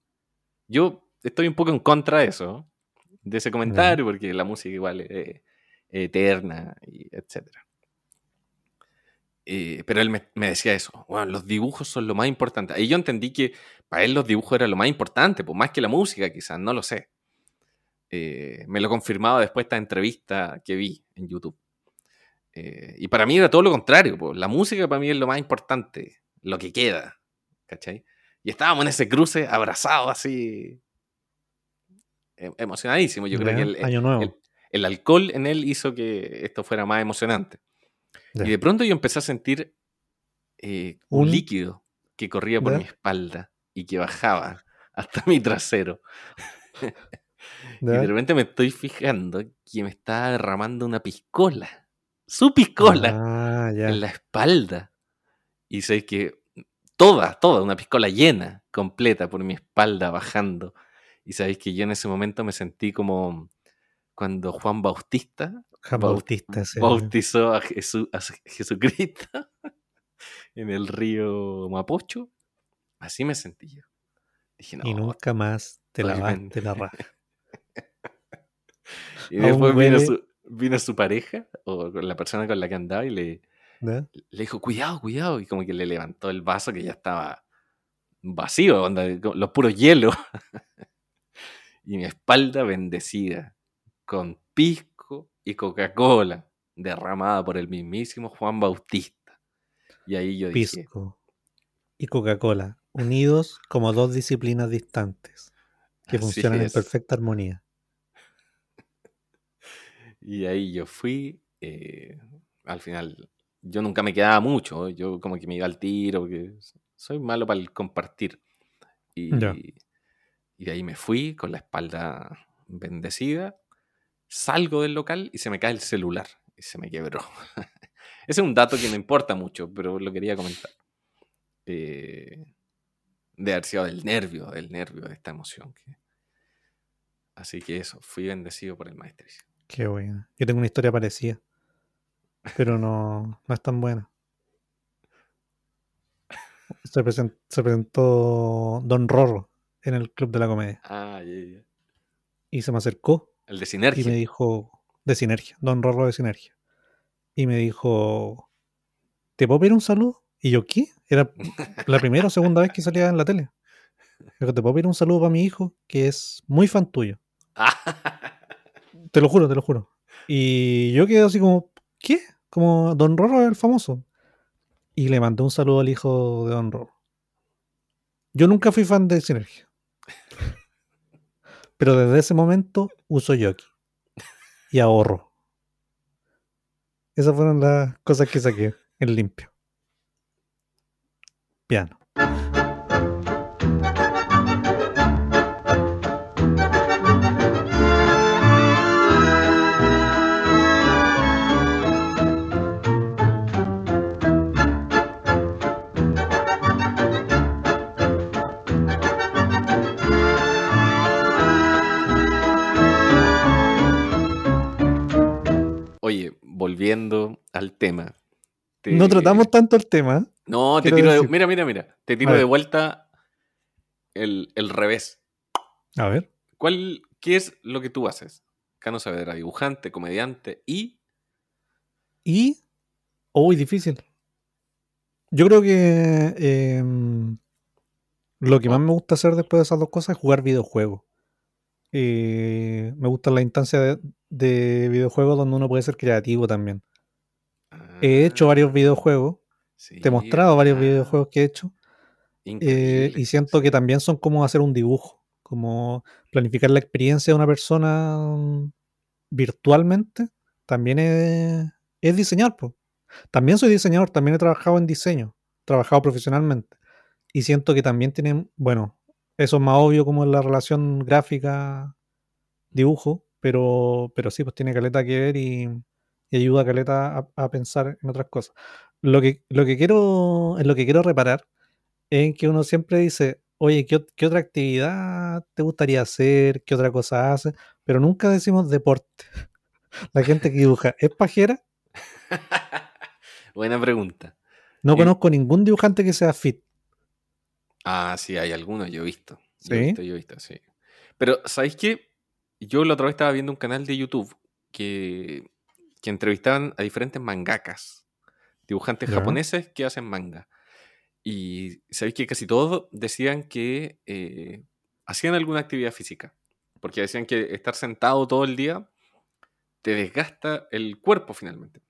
Speaker 3: Yo estoy un poco en contra de eso, de ese comentario, porque la música igual es eterna, y etcétera. Eh, pero él me, me decía eso, bueno, los dibujos son lo más importante. Y yo entendí que para él los dibujos eran lo más importante, pues más que la música quizás, no lo sé. Eh, me lo confirmaba después de esta entrevista que vi en YouTube. Eh, y para mí era todo lo contrario, pues la música para mí es lo más importante, lo que queda, ¿cachai? Y estábamos en ese cruce abrazados así, emocionadísimo. Yo creo que el,
Speaker 1: Año nuevo.
Speaker 3: el- el alcohol en él hizo que esto fuera más emocionante. Y de pronto yo empecé a sentir eh, un,
Speaker 1: Un-
Speaker 3: líquido que corría por mi espalda y que bajaba hasta mi trasero. Y de repente me estoy fijando que me está derramando una piscola. Su piscola
Speaker 1: Ah,
Speaker 3: en la espalda. Y sé que toda, toda, una piscola llena, completa por mi espalda bajando. Y sabéis que yo en ese momento me sentí como cuando Juan Bautista
Speaker 1: Juan
Speaker 3: bautizó a, Jesús, a Jesucristo en el río Mapocho. Así me sentí yo. Dije, no.
Speaker 1: y nunca más te
Speaker 3: obviamente.
Speaker 1: lavaste la raja.
Speaker 3: Y después vino su, vino su pareja, o la persona con la que andaba, y le, dijo, cuidado, cuidado. Y como que le levantó el vaso que ya estaba vacío, onda, los puros hielos. y mi espalda bendecida, con pisco y Coca-Cola, derramada por el mismísimo Juan Bautista. Y ahí yo dije,
Speaker 1: Pisco y Coca-Cola, unidos como dos disciplinas distantes que
Speaker 3: Así
Speaker 1: funcionan en perfecta armonía.
Speaker 3: Y ahí yo fui. eh, al final, yo nunca me quedaba mucho. Yo como que me iba al tiro, porque soy malo para el compartir. Y de ahí me fui con la espalda bendecida. Salgo del local y se me cae el celular. Y se me quebró. Ese es un dato que no importa mucho, pero lo quería comentar. eh, de haber sido del nervio, del nervio de esta emoción. que- Así que eso, fui bendecido por el maestrísimo.
Speaker 1: Qué bueno. Yo tengo una historia parecida, pero no, no es tan buena. Se, presen- se presentó Don Rorro en el Club de la Comedia
Speaker 3: Ah, ya, ya.
Speaker 1: y se me acercó
Speaker 3: El de
Speaker 1: y
Speaker 3: Sinergia.
Speaker 1: me dijo, de Sinergia, Don Rorro de Sinergia. Y me dijo, ¿te puedo pedir un saludo? Y yo, ¿qué? Era la primera o segunda vez que salía en la tele. Dijo, ¿te puedo pedir un saludo para mi hijo que es muy fan tuyo? Te lo juro, te lo juro. Y yo quedé así como, ¿qué? Como Don Rorro el famoso. Y le mandé un saludo al hijo de Don Rorro. Yo nunca fui fan de Sinergia. Pero desde ese momento uso Yoki. Y ahorro. Esas fueron las cosas que saqué en limpio. Piano.
Speaker 3: Volviendo al tema. te-
Speaker 1: No tratamos tanto el tema.
Speaker 3: No, te tiro de, Mira, mira, mira. Te tiro de vuelta el, el revés.
Speaker 1: A ver.
Speaker 3: ¿Cuál, ¿Qué es lo que tú haces? Cano Saavedra, dibujante, comediante y.
Speaker 1: Y. Uy, difícil. Yo creo que em, lo que más me gusta hacer después de esas dos cosas es jugar videojuegos. Eh, me gusta la instancia de, de videojuegos donde uno puede ser creativo también. He hecho varios
Speaker 3: Ah,
Speaker 1: videojuegos,
Speaker 3: sí,
Speaker 1: te he mostrado varios videojuegos que he hecho eh, y siento que también son como hacer un dibujo, como planificar la experiencia de una persona mm, virtualmente, también es, es diseñar. po. También soy diseñador, también he trabajado en diseño, trabajado profesionalmente. Y siento que también tienen, bueno, eso es más obvio como en la relación gráfica, dibujo, pero, pero sí, pues tiene caleta que ver y, y ayuda a caleta a, a pensar en otras cosas. Lo que, lo que quiero, en lo que quiero reparar es que uno siempre dice, oye, ¿qué, qué otra actividad te gustaría hacer? ¿Qué otra cosa hace? Pero nunca decimos deporte. La gente que dibuja es pajera.
Speaker 3: Buena pregunta.
Speaker 1: No
Speaker 3: Y-
Speaker 1: conozco ningún dibujante que sea fit.
Speaker 3: Ah, sí, hay algunos, yo he visto. Yo he
Speaker 1: ¿Sí?
Speaker 3: visto, yo he visto, sí. Pero, ¿sabéis qué? Yo la otra vez estaba viendo un canal de YouTube que, que entrevistaban a diferentes mangakas, dibujantes
Speaker 1: Ya.
Speaker 3: japoneses que hacen manga. Y sabéis que casi todos decían que eh, hacían alguna actividad física. Porque decían que estar sentado todo el día te desgasta el cuerpo finalmente.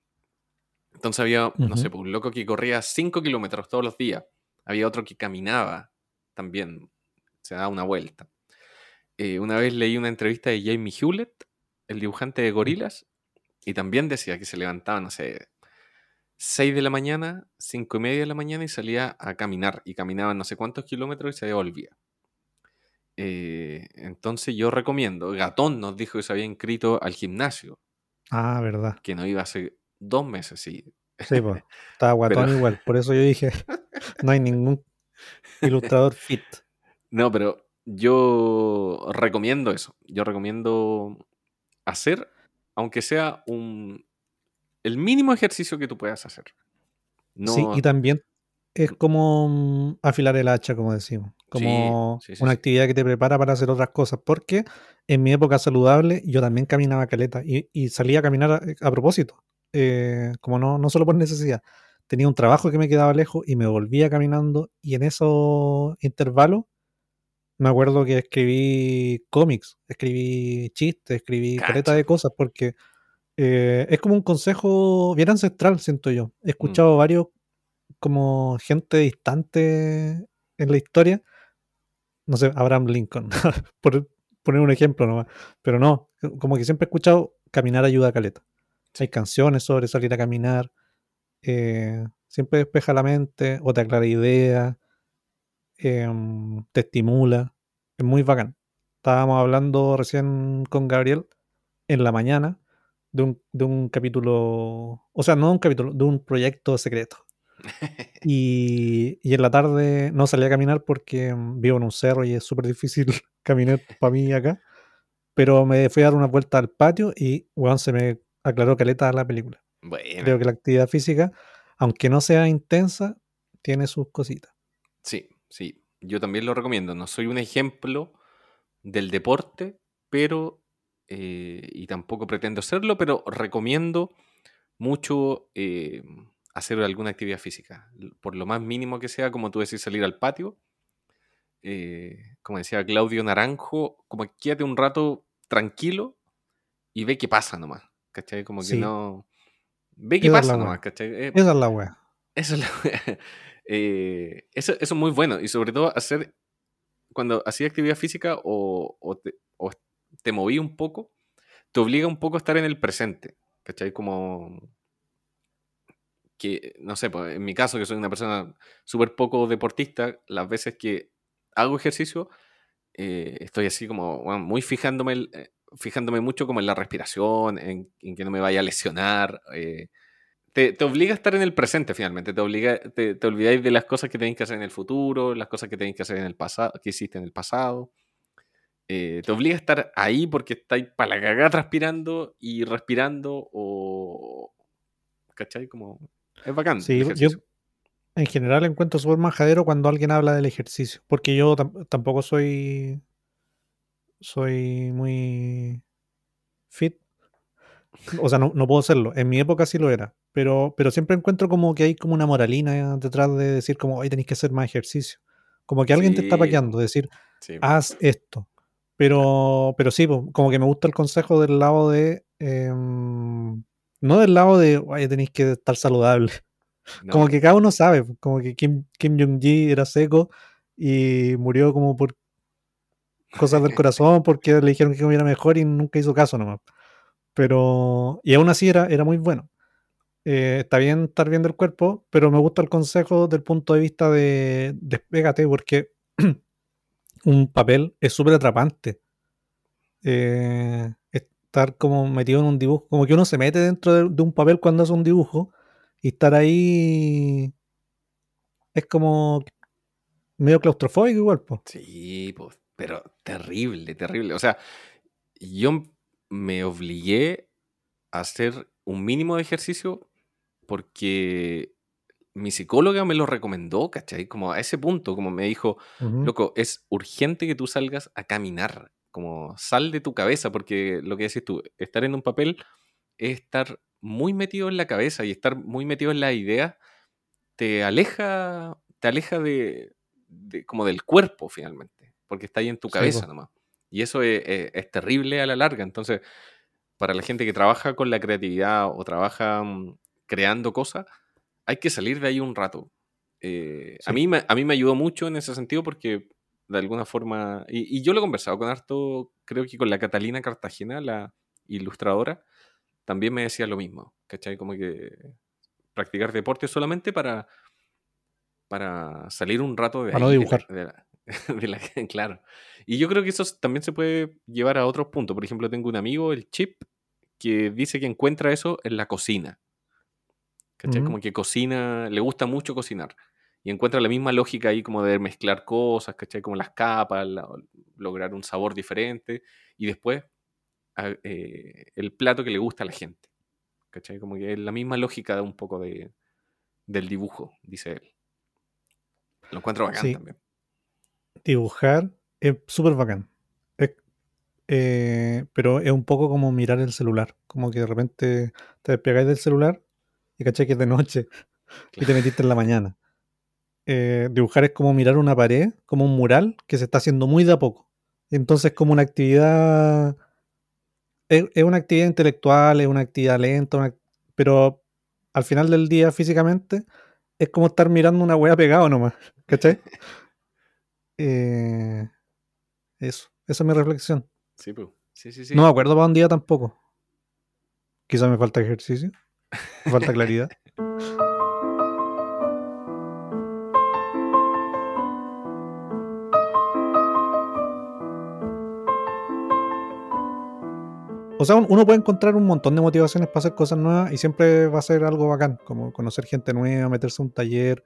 Speaker 3: Entonces había, no sé, pues, un loco que corría 5 kilómetros todos los días. Había otro que caminaba también, se daba una vuelta. Eh, una vez leí una entrevista de Jamie Hewlett, el dibujante de gorilas, y también decía que se levantaba, no sé, 6 de la mañana, 5 y media de la mañana y salía a caminar. Y caminaba no sé cuántos kilómetros y se devolvía. Eh, entonces yo recomiendo, Gatón nos dijo que se había inscrito al gimnasio,
Speaker 1: Ah, verdad.
Speaker 3: que no iba hace dos meses, sí.
Speaker 1: Sí, pues. Estaba guatón
Speaker 3: Pero-
Speaker 1: igual. Por eso yo dije, no hay ningún ilustrador fit.
Speaker 3: No, pero yo recomiendo eso. Yo recomiendo hacer, aunque sea un el mínimo ejercicio que tú puedas hacer. No,
Speaker 1: Sí, y también es como mm, afilar el hacha, como decimos. Como
Speaker 3: sí, sí,
Speaker 1: una actividad que te prepara para hacer otras cosas. Porque en mi época saludable yo también caminaba caleta y, y salía a caminar a, a propósito. Eh, como no, no solo por necesidad. Tenía un trabajo que me quedaba lejos y me volvía caminando. Y en esos intervalos me acuerdo que escribí cómics, escribí chistes, escribí caleta de cosas porque eh, es como un consejo bien ancestral, siento yo. He
Speaker 3: Mm.
Speaker 1: escuchado varios como gente distante en la historia. No sé, Abraham Lincoln, por poner un ejemplo nomás. Pero no, como que siempre he escuchado caminar ayuda a caleta. Hay canciones sobre salir a caminar. eh, siempre despeja la mente o te aclara ideas. Em, te estimula. Es muy bacán. Estábamos hablando recién con Gabriel en la mañana de un, de un capítulo, o sea, no de un capítulo, de un proyecto secreto Y, y en la tarde no salí a caminar porque vivo en un cerro y es súper difícil caminar para mí acá. Pero me fui a dar una vuelta al patio y, weón, se me aclaró caleta la película.
Speaker 3: Bueno,
Speaker 1: Creo que la actividad física, aunque no sea intensa, tiene sus cositas.
Speaker 3: sí, sí. Yo también lo recomiendo. No soy un ejemplo del deporte, pero, eh, y tampoco pretendo serlo, pero recomiendo mucho eh, hacer alguna actividad física. Por lo más mínimo que sea, como tú decís, salir al patio. eh, como decía Claudio Naranjo, como quédate un rato tranquilo y ve qué pasa nomás. ¿Cachai? Como que
Speaker 1: Sí.
Speaker 3: no. Ve qué
Speaker 1: Esa
Speaker 3: pasa nomás. ¿cachai? Eh,
Speaker 1: Esa es la wea.
Speaker 3: eso es, la- eh, eso, es muy bueno. Y sobre todo hacer, cuando hacía actividad física o, te, o moví un poco, te obliga un poco a estar en el presente. ¿Cachai? Como que, no sé, pues, en mi caso, que soy una persona súper poco deportista, las veces que hago ejercicio, eh, estoy así como muy fijándome, eh, fijándome mucho como en la respiración, en, que no me vaya a lesionar. Te, te obliga a estar en el presente finalmente, te obliga, te, te olvidáis de las cosas que tenéis que hacer en el futuro, las cosas que tenéis que hacer en el pasado, que hiciste en el pasado. Eh, te obliga a estar ahí porque estáis para la cagada transpirando y respirando o... ¿Cachai? Como... Es bacán
Speaker 1: Sí, yo en general encuentro súper majadero cuando alguien habla del ejercicio, porque yo tam- tampoco soy soy muy fit, o sea, no, no puedo serlo. En mi época sí lo era, pero, pero siempre encuentro como que hay como una moralina detrás de decir como, hoy tenéis que hacer más ejercicio. Como que alguien te está paqueando, decir,
Speaker 3: sí,
Speaker 1: haz esto. Pero, pero sí, como que me gusta el consejo del lado de, em, no del lado de, oye, tenéis que estar saludable. Como que cada uno sabe, como que Kim, Kim Jong-gi era seco y murió como por cosas del corazón porque le dijeron que comiera mejor y nunca hizo caso nomás. Pero, y aún así era, era muy bueno. Eh, está bien estar bien del cuerpo, pero me gusta el consejo del punto de vista de despégate porque un papel es súper atrapante. Eh, estar como metido en un dibujo, como que uno se mete dentro de, de un papel cuando hace un dibujo y estar ahí es como medio claustrofóbico igual, po.
Speaker 3: Sí, pues, pero terrible, terrible. O sea, yo me obligué a hacer un mínimo de ejercicio porque mi psicóloga me lo recomendó, ¿cachai? Como a ese punto, como me dijo, loco, es urgente que tú salgas a caminar, como sal de tu cabeza, porque lo que decís tú, estar en un papel es estar muy metido en la cabeza y estar muy metido en la idea te aleja, te aleja de, de- como del cuerpo finalmente, porque está ahí en tu cabeza nomás. Y eso es, es- es terrible a la larga. Entonces, para la gente que trabaja con la creatividad o trabaja mm, creando cosas, hay que salir de ahí un rato. Eh, a, mí me, a mí me ayudó mucho en ese sentido porque de alguna forma, y, y yo lo he conversado con harto, creo que con la Catalina Cartagena, la ilustradora, también me decía lo mismo, ¿cachai? Como que practicar deporte solamente para, para salir un rato de
Speaker 1: Para no
Speaker 3: ahí, de la-
Speaker 1: dibujar.
Speaker 3: de la- de la- claro. Y yo creo que eso también se puede llevar a otros puntos. Por ejemplo, tengo un amigo, el Chip, que dice que encuentra eso en la cocina. ¿Cachai?
Speaker 1: Ujú.
Speaker 3: Como que cocina, le gusta mucho cocinar. Y encuentra la misma lógica ahí como de mezclar cosas, ¿cachai? Como las capas, la- lograr un sabor diferente. Y después a- eh, el plato que le gusta a la gente. ¿Cachai? Como que es la misma lógica de un poco de, del dibujo, dice él. Lo encuentro bacán
Speaker 1: Sí.
Speaker 3: también.
Speaker 1: Dibujar es súper bacán. Es- eh, pero es un poco como mirar el celular. Como que de repente te despegáis del celular y cachai que es de noche y te metiste en la mañana. Eh, dibujar es como mirar una pared, como un mural que se está haciendo muy de a poco. Entonces, como una actividad. Es, es una actividad intelectual, es una actividad lenta, una- pero al final del día, físicamente, es como estar mirando una wea pegado nomás. ¿Cachai? Eh, eso, esa es mi reflexión.
Speaker 3: Sí, pues. Sí, sí, sí.
Speaker 1: No me acuerdo para un día tampoco. Quizá me falta ejercicio, me falta claridad. O sea, un- uno puede encontrar un montón de motivaciones para hacer cosas nuevas y siempre va a ser algo bacán, como conocer gente nueva, meterse a un taller,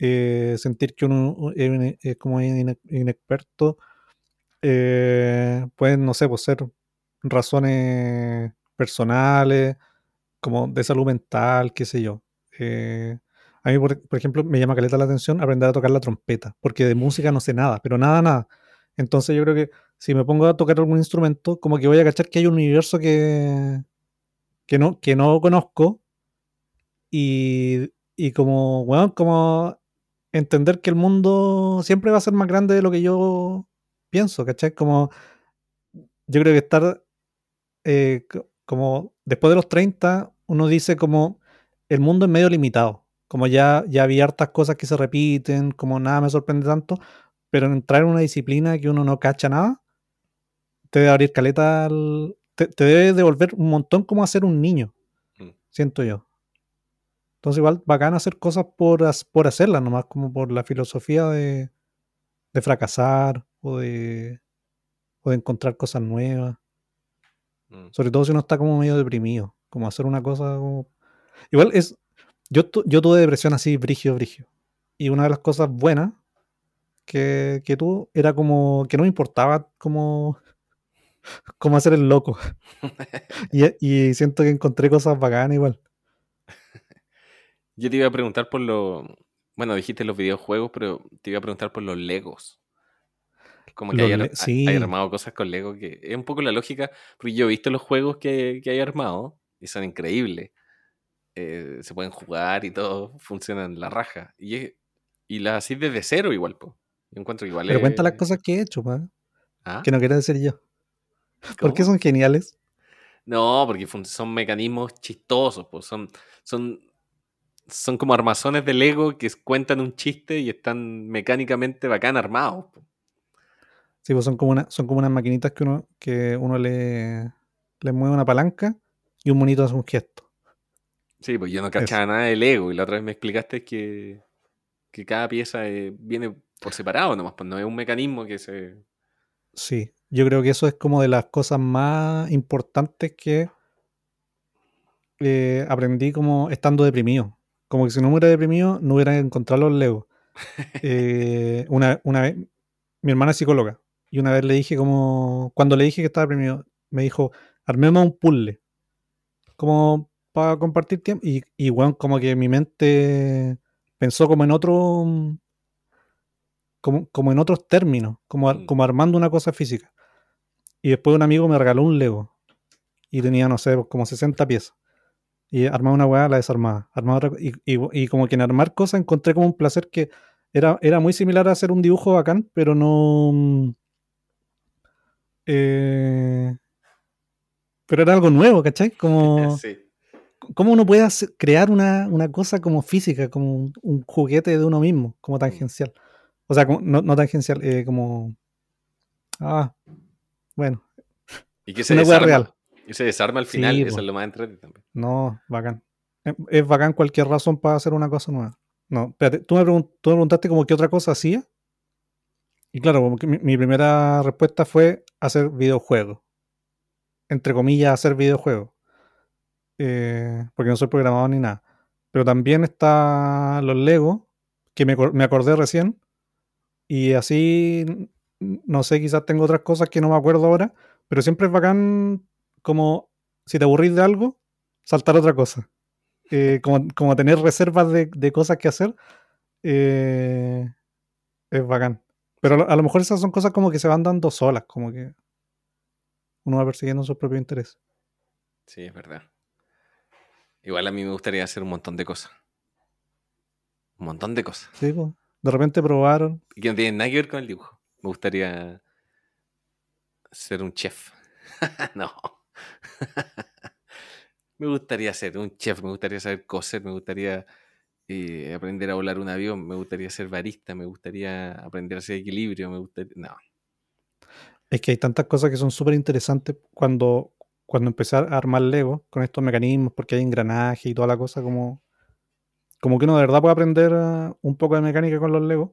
Speaker 1: eh, sentir que uno es, como ine- inexperto. Eh, pueden, no sé, pues ser razones personales, como de salud mental, qué sé yo. Eh, a mí, por, por ejemplo, me llama caleta la atención aprender a tocar la trompeta, porque de música no sé nada, pero nada, nada. Entonces yo creo que si me pongo a tocar algún instrumento, como que voy a cachar que hay un universo que, que, no, que no conozco y, y como, bueno, como entender que el mundo siempre va a ser más grande de lo que yo pienso, ¿cachai? Como yo creo que estar eh, co- como después de los 30, uno dice como el mundo es medio limitado, como ya, ya había hartas cosas que se repiten, como nada me sorprende tanto, pero entrar en una disciplina que uno no cacha nada, te debe abrir caleta, al- te, te debe devolver un montón como a ser un niño,
Speaker 3: Mm.
Speaker 1: siento yo. Entonces igual bacán hacer cosas por, por hacerlas, nomás como por la filosofía de, de fracasar o de, o de encontrar cosas nuevas.
Speaker 3: Mm.
Speaker 1: Sobre todo si uno está como medio deprimido. Como hacer una cosa como... Igual es... Yo, yo tuve depresión así, brigio, brigio. Y una de las cosas buenas que, que tuvo era como que no me importaba como, como hacer el loco. Y, y siento que encontré cosas bacanas igual.
Speaker 3: Yo te iba a preguntar por lo. Bueno, dijiste los videojuegos, pero te iba a preguntar por los Legos. Como que
Speaker 1: Los
Speaker 3: hay, ar-
Speaker 1: le-
Speaker 3: hay-
Speaker 1: sí.
Speaker 3: hay armado cosas con Lego que es un poco la lógica, porque yo he visto los juegos que, que hay armado y son increíbles. Eh, se pueden jugar y todo, funcionan la raja. Y, es- y las así desde cero igual, po. Yo encuentro igual
Speaker 1: Pero
Speaker 3: es-
Speaker 1: cuenta las cosas que he hecho, pa,
Speaker 3: ¿Ah?
Speaker 1: que no quiero decir yo. ¿Por qué son geniales?
Speaker 3: No, porque son mecanismos chistosos, pues son, son, son como armazones de Lego que cuentan un chiste y están mecánicamente bacán armados.
Speaker 1: Sí, pues son como, una, son como unas maquinitas que uno, que uno le, le mueve una palanca y un monito hace un gesto.
Speaker 3: Sí, pues yo no cachaba nada de Lego y la otra vez me explicaste que, que cada pieza eh, viene por separado nomás, pues no es un mecanismo que se...
Speaker 1: Sí, yo creo que eso es como de las cosas más importantes que eh, aprendí como estando deprimido. Como que si no me hubiera deprimido, no hubiera encontrado los Legos. Eh, una, una vez, mi hermana es psicóloga, y una vez le dije como, cuando le dije que estaba deprimido, me dijo, armemos un puzzle, como para compartir tiempo, y, y bueno, como que mi mente pensó como en otro, como, como en otros términos, como,
Speaker 3: Mm.
Speaker 1: como armando una cosa física. Y después un amigo me regaló un Lego, y tenía, no sé, como 60 piezas. Y armaba una weá, la desarmaba. Armaba otra y, y- y como que en armar cosas encontré como un placer que era, era muy similar a hacer un dibujo bacán, pero no. mm, eh, pero era algo nuevo, ¿cachai? Como,
Speaker 3: Sí.
Speaker 1: ¿Cómo uno puede hacer- crear una, una cosa como física, como un, un juguete de uno mismo, como tangencial? O sea, como- no, no tangencial, eh, como. Ah, bueno,
Speaker 3: Y que se
Speaker 1: una weá
Speaker 3: desarma.
Speaker 1: real.
Speaker 3: Y se desarma al
Speaker 1: Sí,
Speaker 3: final, eso
Speaker 1: po.
Speaker 3: es lo más entretenido también.
Speaker 1: No, bacán. Es, es bacán cualquier razón para hacer una cosa nueva. No, espérate, tú me, pregun- tú me preguntaste como qué otra cosa hacía. Y claro, como que mi, mi primera respuesta fue hacer videojuegos. Entre comillas, hacer videojuegos. Eh, porque no soy programador ni nada. Pero también está los Lego, que me, me acordé recién. Y así, no sé, quizás tengo otras cosas que no me acuerdo ahora. Pero siempre es bacán como si te aburrís de algo, saltar otra cosa. Eh, como, como tener reservas de, de cosas que hacer. eh, es bacán. Pero a lo, mejor esas son cosas como que se van dando solas, como que uno va persiguiendo sus propios intereses.
Speaker 3: Sí, es verdad. Igual a mí me gustaría hacer un montón de cosas. Un montón de cosas.
Speaker 1: ¿sí? po? De repente probaron.
Speaker 3: Y que no tienen nada que ver con el dibujo. Me gustaría ser un chef. no. me gustaría ser un chef, me gustaría saber coser, me gustaría eh, aprender a volar un avión, me gustaría ser barista, me gustaría aprender a hacer equilibrio, me gustaría... No.
Speaker 1: Es que hay tantas cosas que son súper interesantes cuando, cuando empecé a armar Lego con estos mecanismos, porque hay engranaje y toda la cosa, como, como que uno de verdad puede aprender ah, un poco de mecánica con los Legos.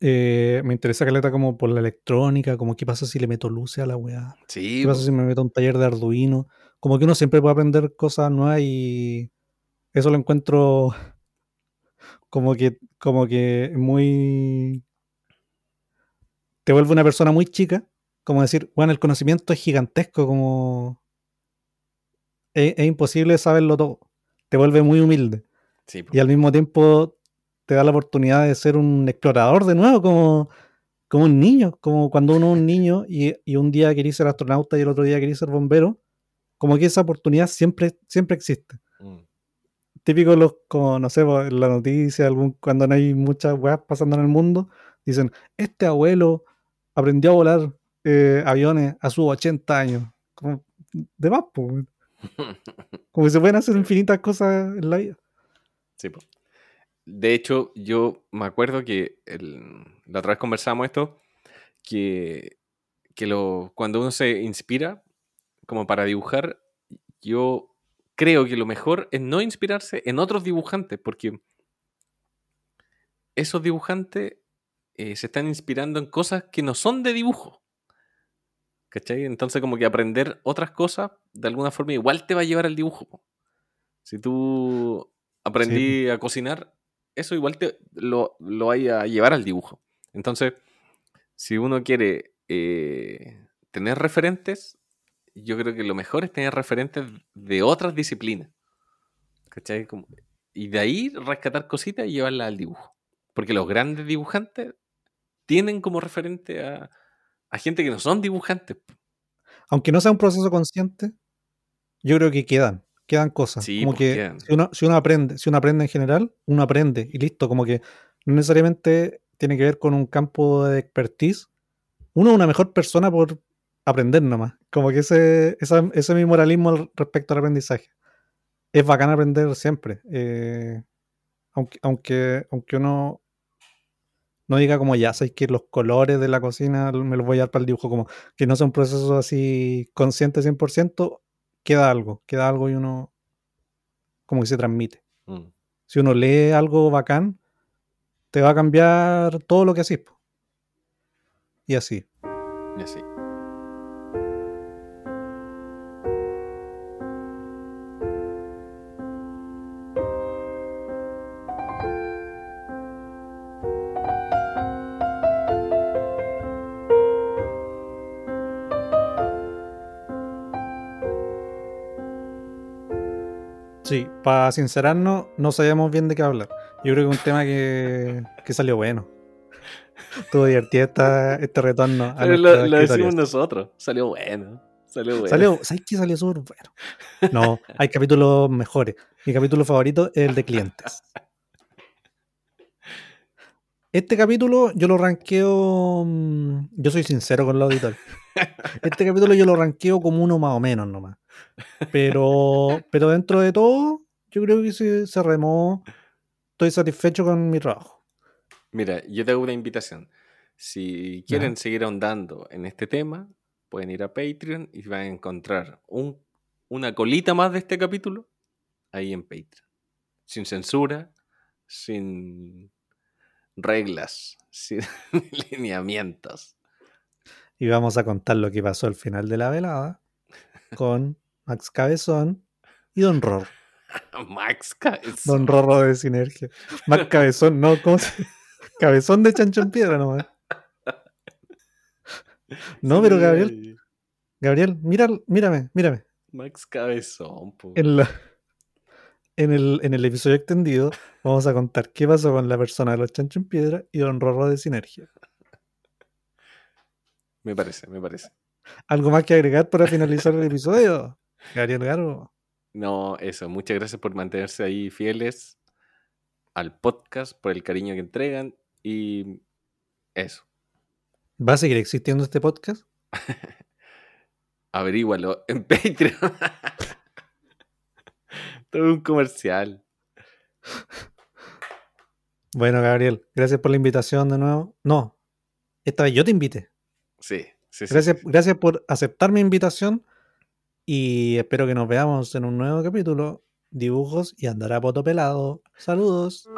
Speaker 1: Eh, me interesa caleta como por la electrónica, como qué pasa si le meto luces a la weá.
Speaker 3: Sí,
Speaker 1: ¿Qué pasa si me meto a un taller de Arduino? Como que uno siempre puede aprender cosas nuevas y eso lo encuentro como que, como que muy... Te vuelve una persona muy chica, como decir, bueno, el conocimiento es gigantesco, como... Es, es imposible saberlo todo. Te vuelve muy humilde
Speaker 3: sí,
Speaker 1: y al mismo tiempo te da la oportunidad de ser un explorador de nuevo, como, como un niño, como cuando uno es un niño y, y un día quería ser astronauta y el otro día quería ser bombero, como que esa oportunidad siempre, siempre existe.
Speaker 3: Mm.
Speaker 1: Típico los, como no sé, po, en la noticia, algún, cuando no hay muchas weas pasando en el mundo, dicen, este abuelo aprendió a volar eh, aviones a sus 80 años. Como, de más, po, weón. como que se pueden hacer infinitas cosas en la vida.
Speaker 3: Sí, po. De hecho, yo me acuerdo que el- la otra vez conversamos esto, que, que lo, cuando uno se inspira como para dibujar, yo creo que lo mejor es no inspirarse en otros dibujantes, porque esos dibujantes eh, se están inspirando en cosas que no son de dibujo. ¿Cachai? Entonces como que aprender otras cosas de alguna forma igual te va a llevar al dibujo. Si tú aprendí a cocinar, eso igual te lo, lo vaya a llevar al dibujo. Entonces, si uno quiere eh, tener referentes, yo creo que lo mejor es tener referentes de otras disciplinas. ¿Cachai? Y de ahí rescatar cositas y llevarlas al dibujo. Porque los grandes dibujantes tienen como referente a gente que no son dibujantes.
Speaker 1: aunque no sea un proceso consciente, yo creo que quedan, quedan cosas.
Speaker 3: Sí,
Speaker 1: como
Speaker 3: pues,
Speaker 1: que
Speaker 3: quedan.
Speaker 1: si uno, si uno aprende, si uno aprende en general, uno aprende y listo, como que no necesariamente tiene que ver con un campo de expertise. Uno es una mejor persona por aprender nomás. Como que ese, esa- ese es mi moralismo al- respecto al aprendizaje. Es bacán aprender siempre. eh, aunque, aunque, aunque uno no diga como ya sabéis que los colores de la cocina me los voy a dar para el dibujo, como que no sea un proceso así consciente 100%, queda algo, queda algo y uno como que se transmite.
Speaker 3: Mm.
Speaker 1: Si uno lee algo bacán, te va a cambiar todo lo que haces. Y así.
Speaker 3: Y así.
Speaker 1: Para sincerarnos, no sabíamos bien de qué hablar. Yo creo que es un tema que, que salió bueno. Estuvo divertido esta- este retorno. a
Speaker 3: lo, lo decimos nosotros. Salió bueno. Salió bueno.
Speaker 1: Salió, ¿sabes qué salió súper bueno? No, hay capítulos mejores. Mi capítulo favorito es el de clientes. Este capítulo yo lo ranqueo. mm, Yo soy sincero con los auditores. Este capítulo yo lo ranqueo como uno más o menos nomás. Pero, pero dentro de todo, yo creo que se, se remó. Estoy satisfecho con mi trabajo.
Speaker 3: Mira, yo te hago una invitación. Si quieren seguir ahondando en este tema, pueden ir a Patreon y van a encontrar un, una colita más de este capítulo ahí en Patreon. Sin censura, sin reglas, sin lineamientos.
Speaker 1: Y vamos a contar lo que pasó al final de la velada con Max Cabezón y Don Rorro.
Speaker 3: Max Cabezón.
Speaker 1: Don Rorro de Sinergia. Max Cabezón, no, ¿cómo se Cabezón de Chancho en Piedra nomás. No, pero Gabriel, Gabriel, mira, mírame, mírame.
Speaker 3: Max Cabezón, po.
Speaker 1: En, la- en, el, en el episodio extendido vamos a contar qué pasó con la persona de los Chancho en Piedra y Don Rorro de Sinergia.
Speaker 3: Me parece, me parece.
Speaker 1: ¿Algo más que agregar para finalizar el episodio? Gabriel Garbo.
Speaker 3: No, eso. Muchas gracias por mantenerse ahí fieles al podcast, por el cariño que entregan y eso.
Speaker 1: ¿Va a seguir existiendo este podcast?
Speaker 3: Averígualo en Patreon. Todo un comercial.
Speaker 1: Bueno, Gabriel, gracias por la invitación de nuevo. No, esta vez yo te invité.
Speaker 3: Sí, sí, sí,
Speaker 1: Gracias,
Speaker 3: sí.
Speaker 1: gracias por aceptar mi invitación y espero que nos veamos en un nuevo capítulo. Dibujos y andar a poto pelado. Saludos.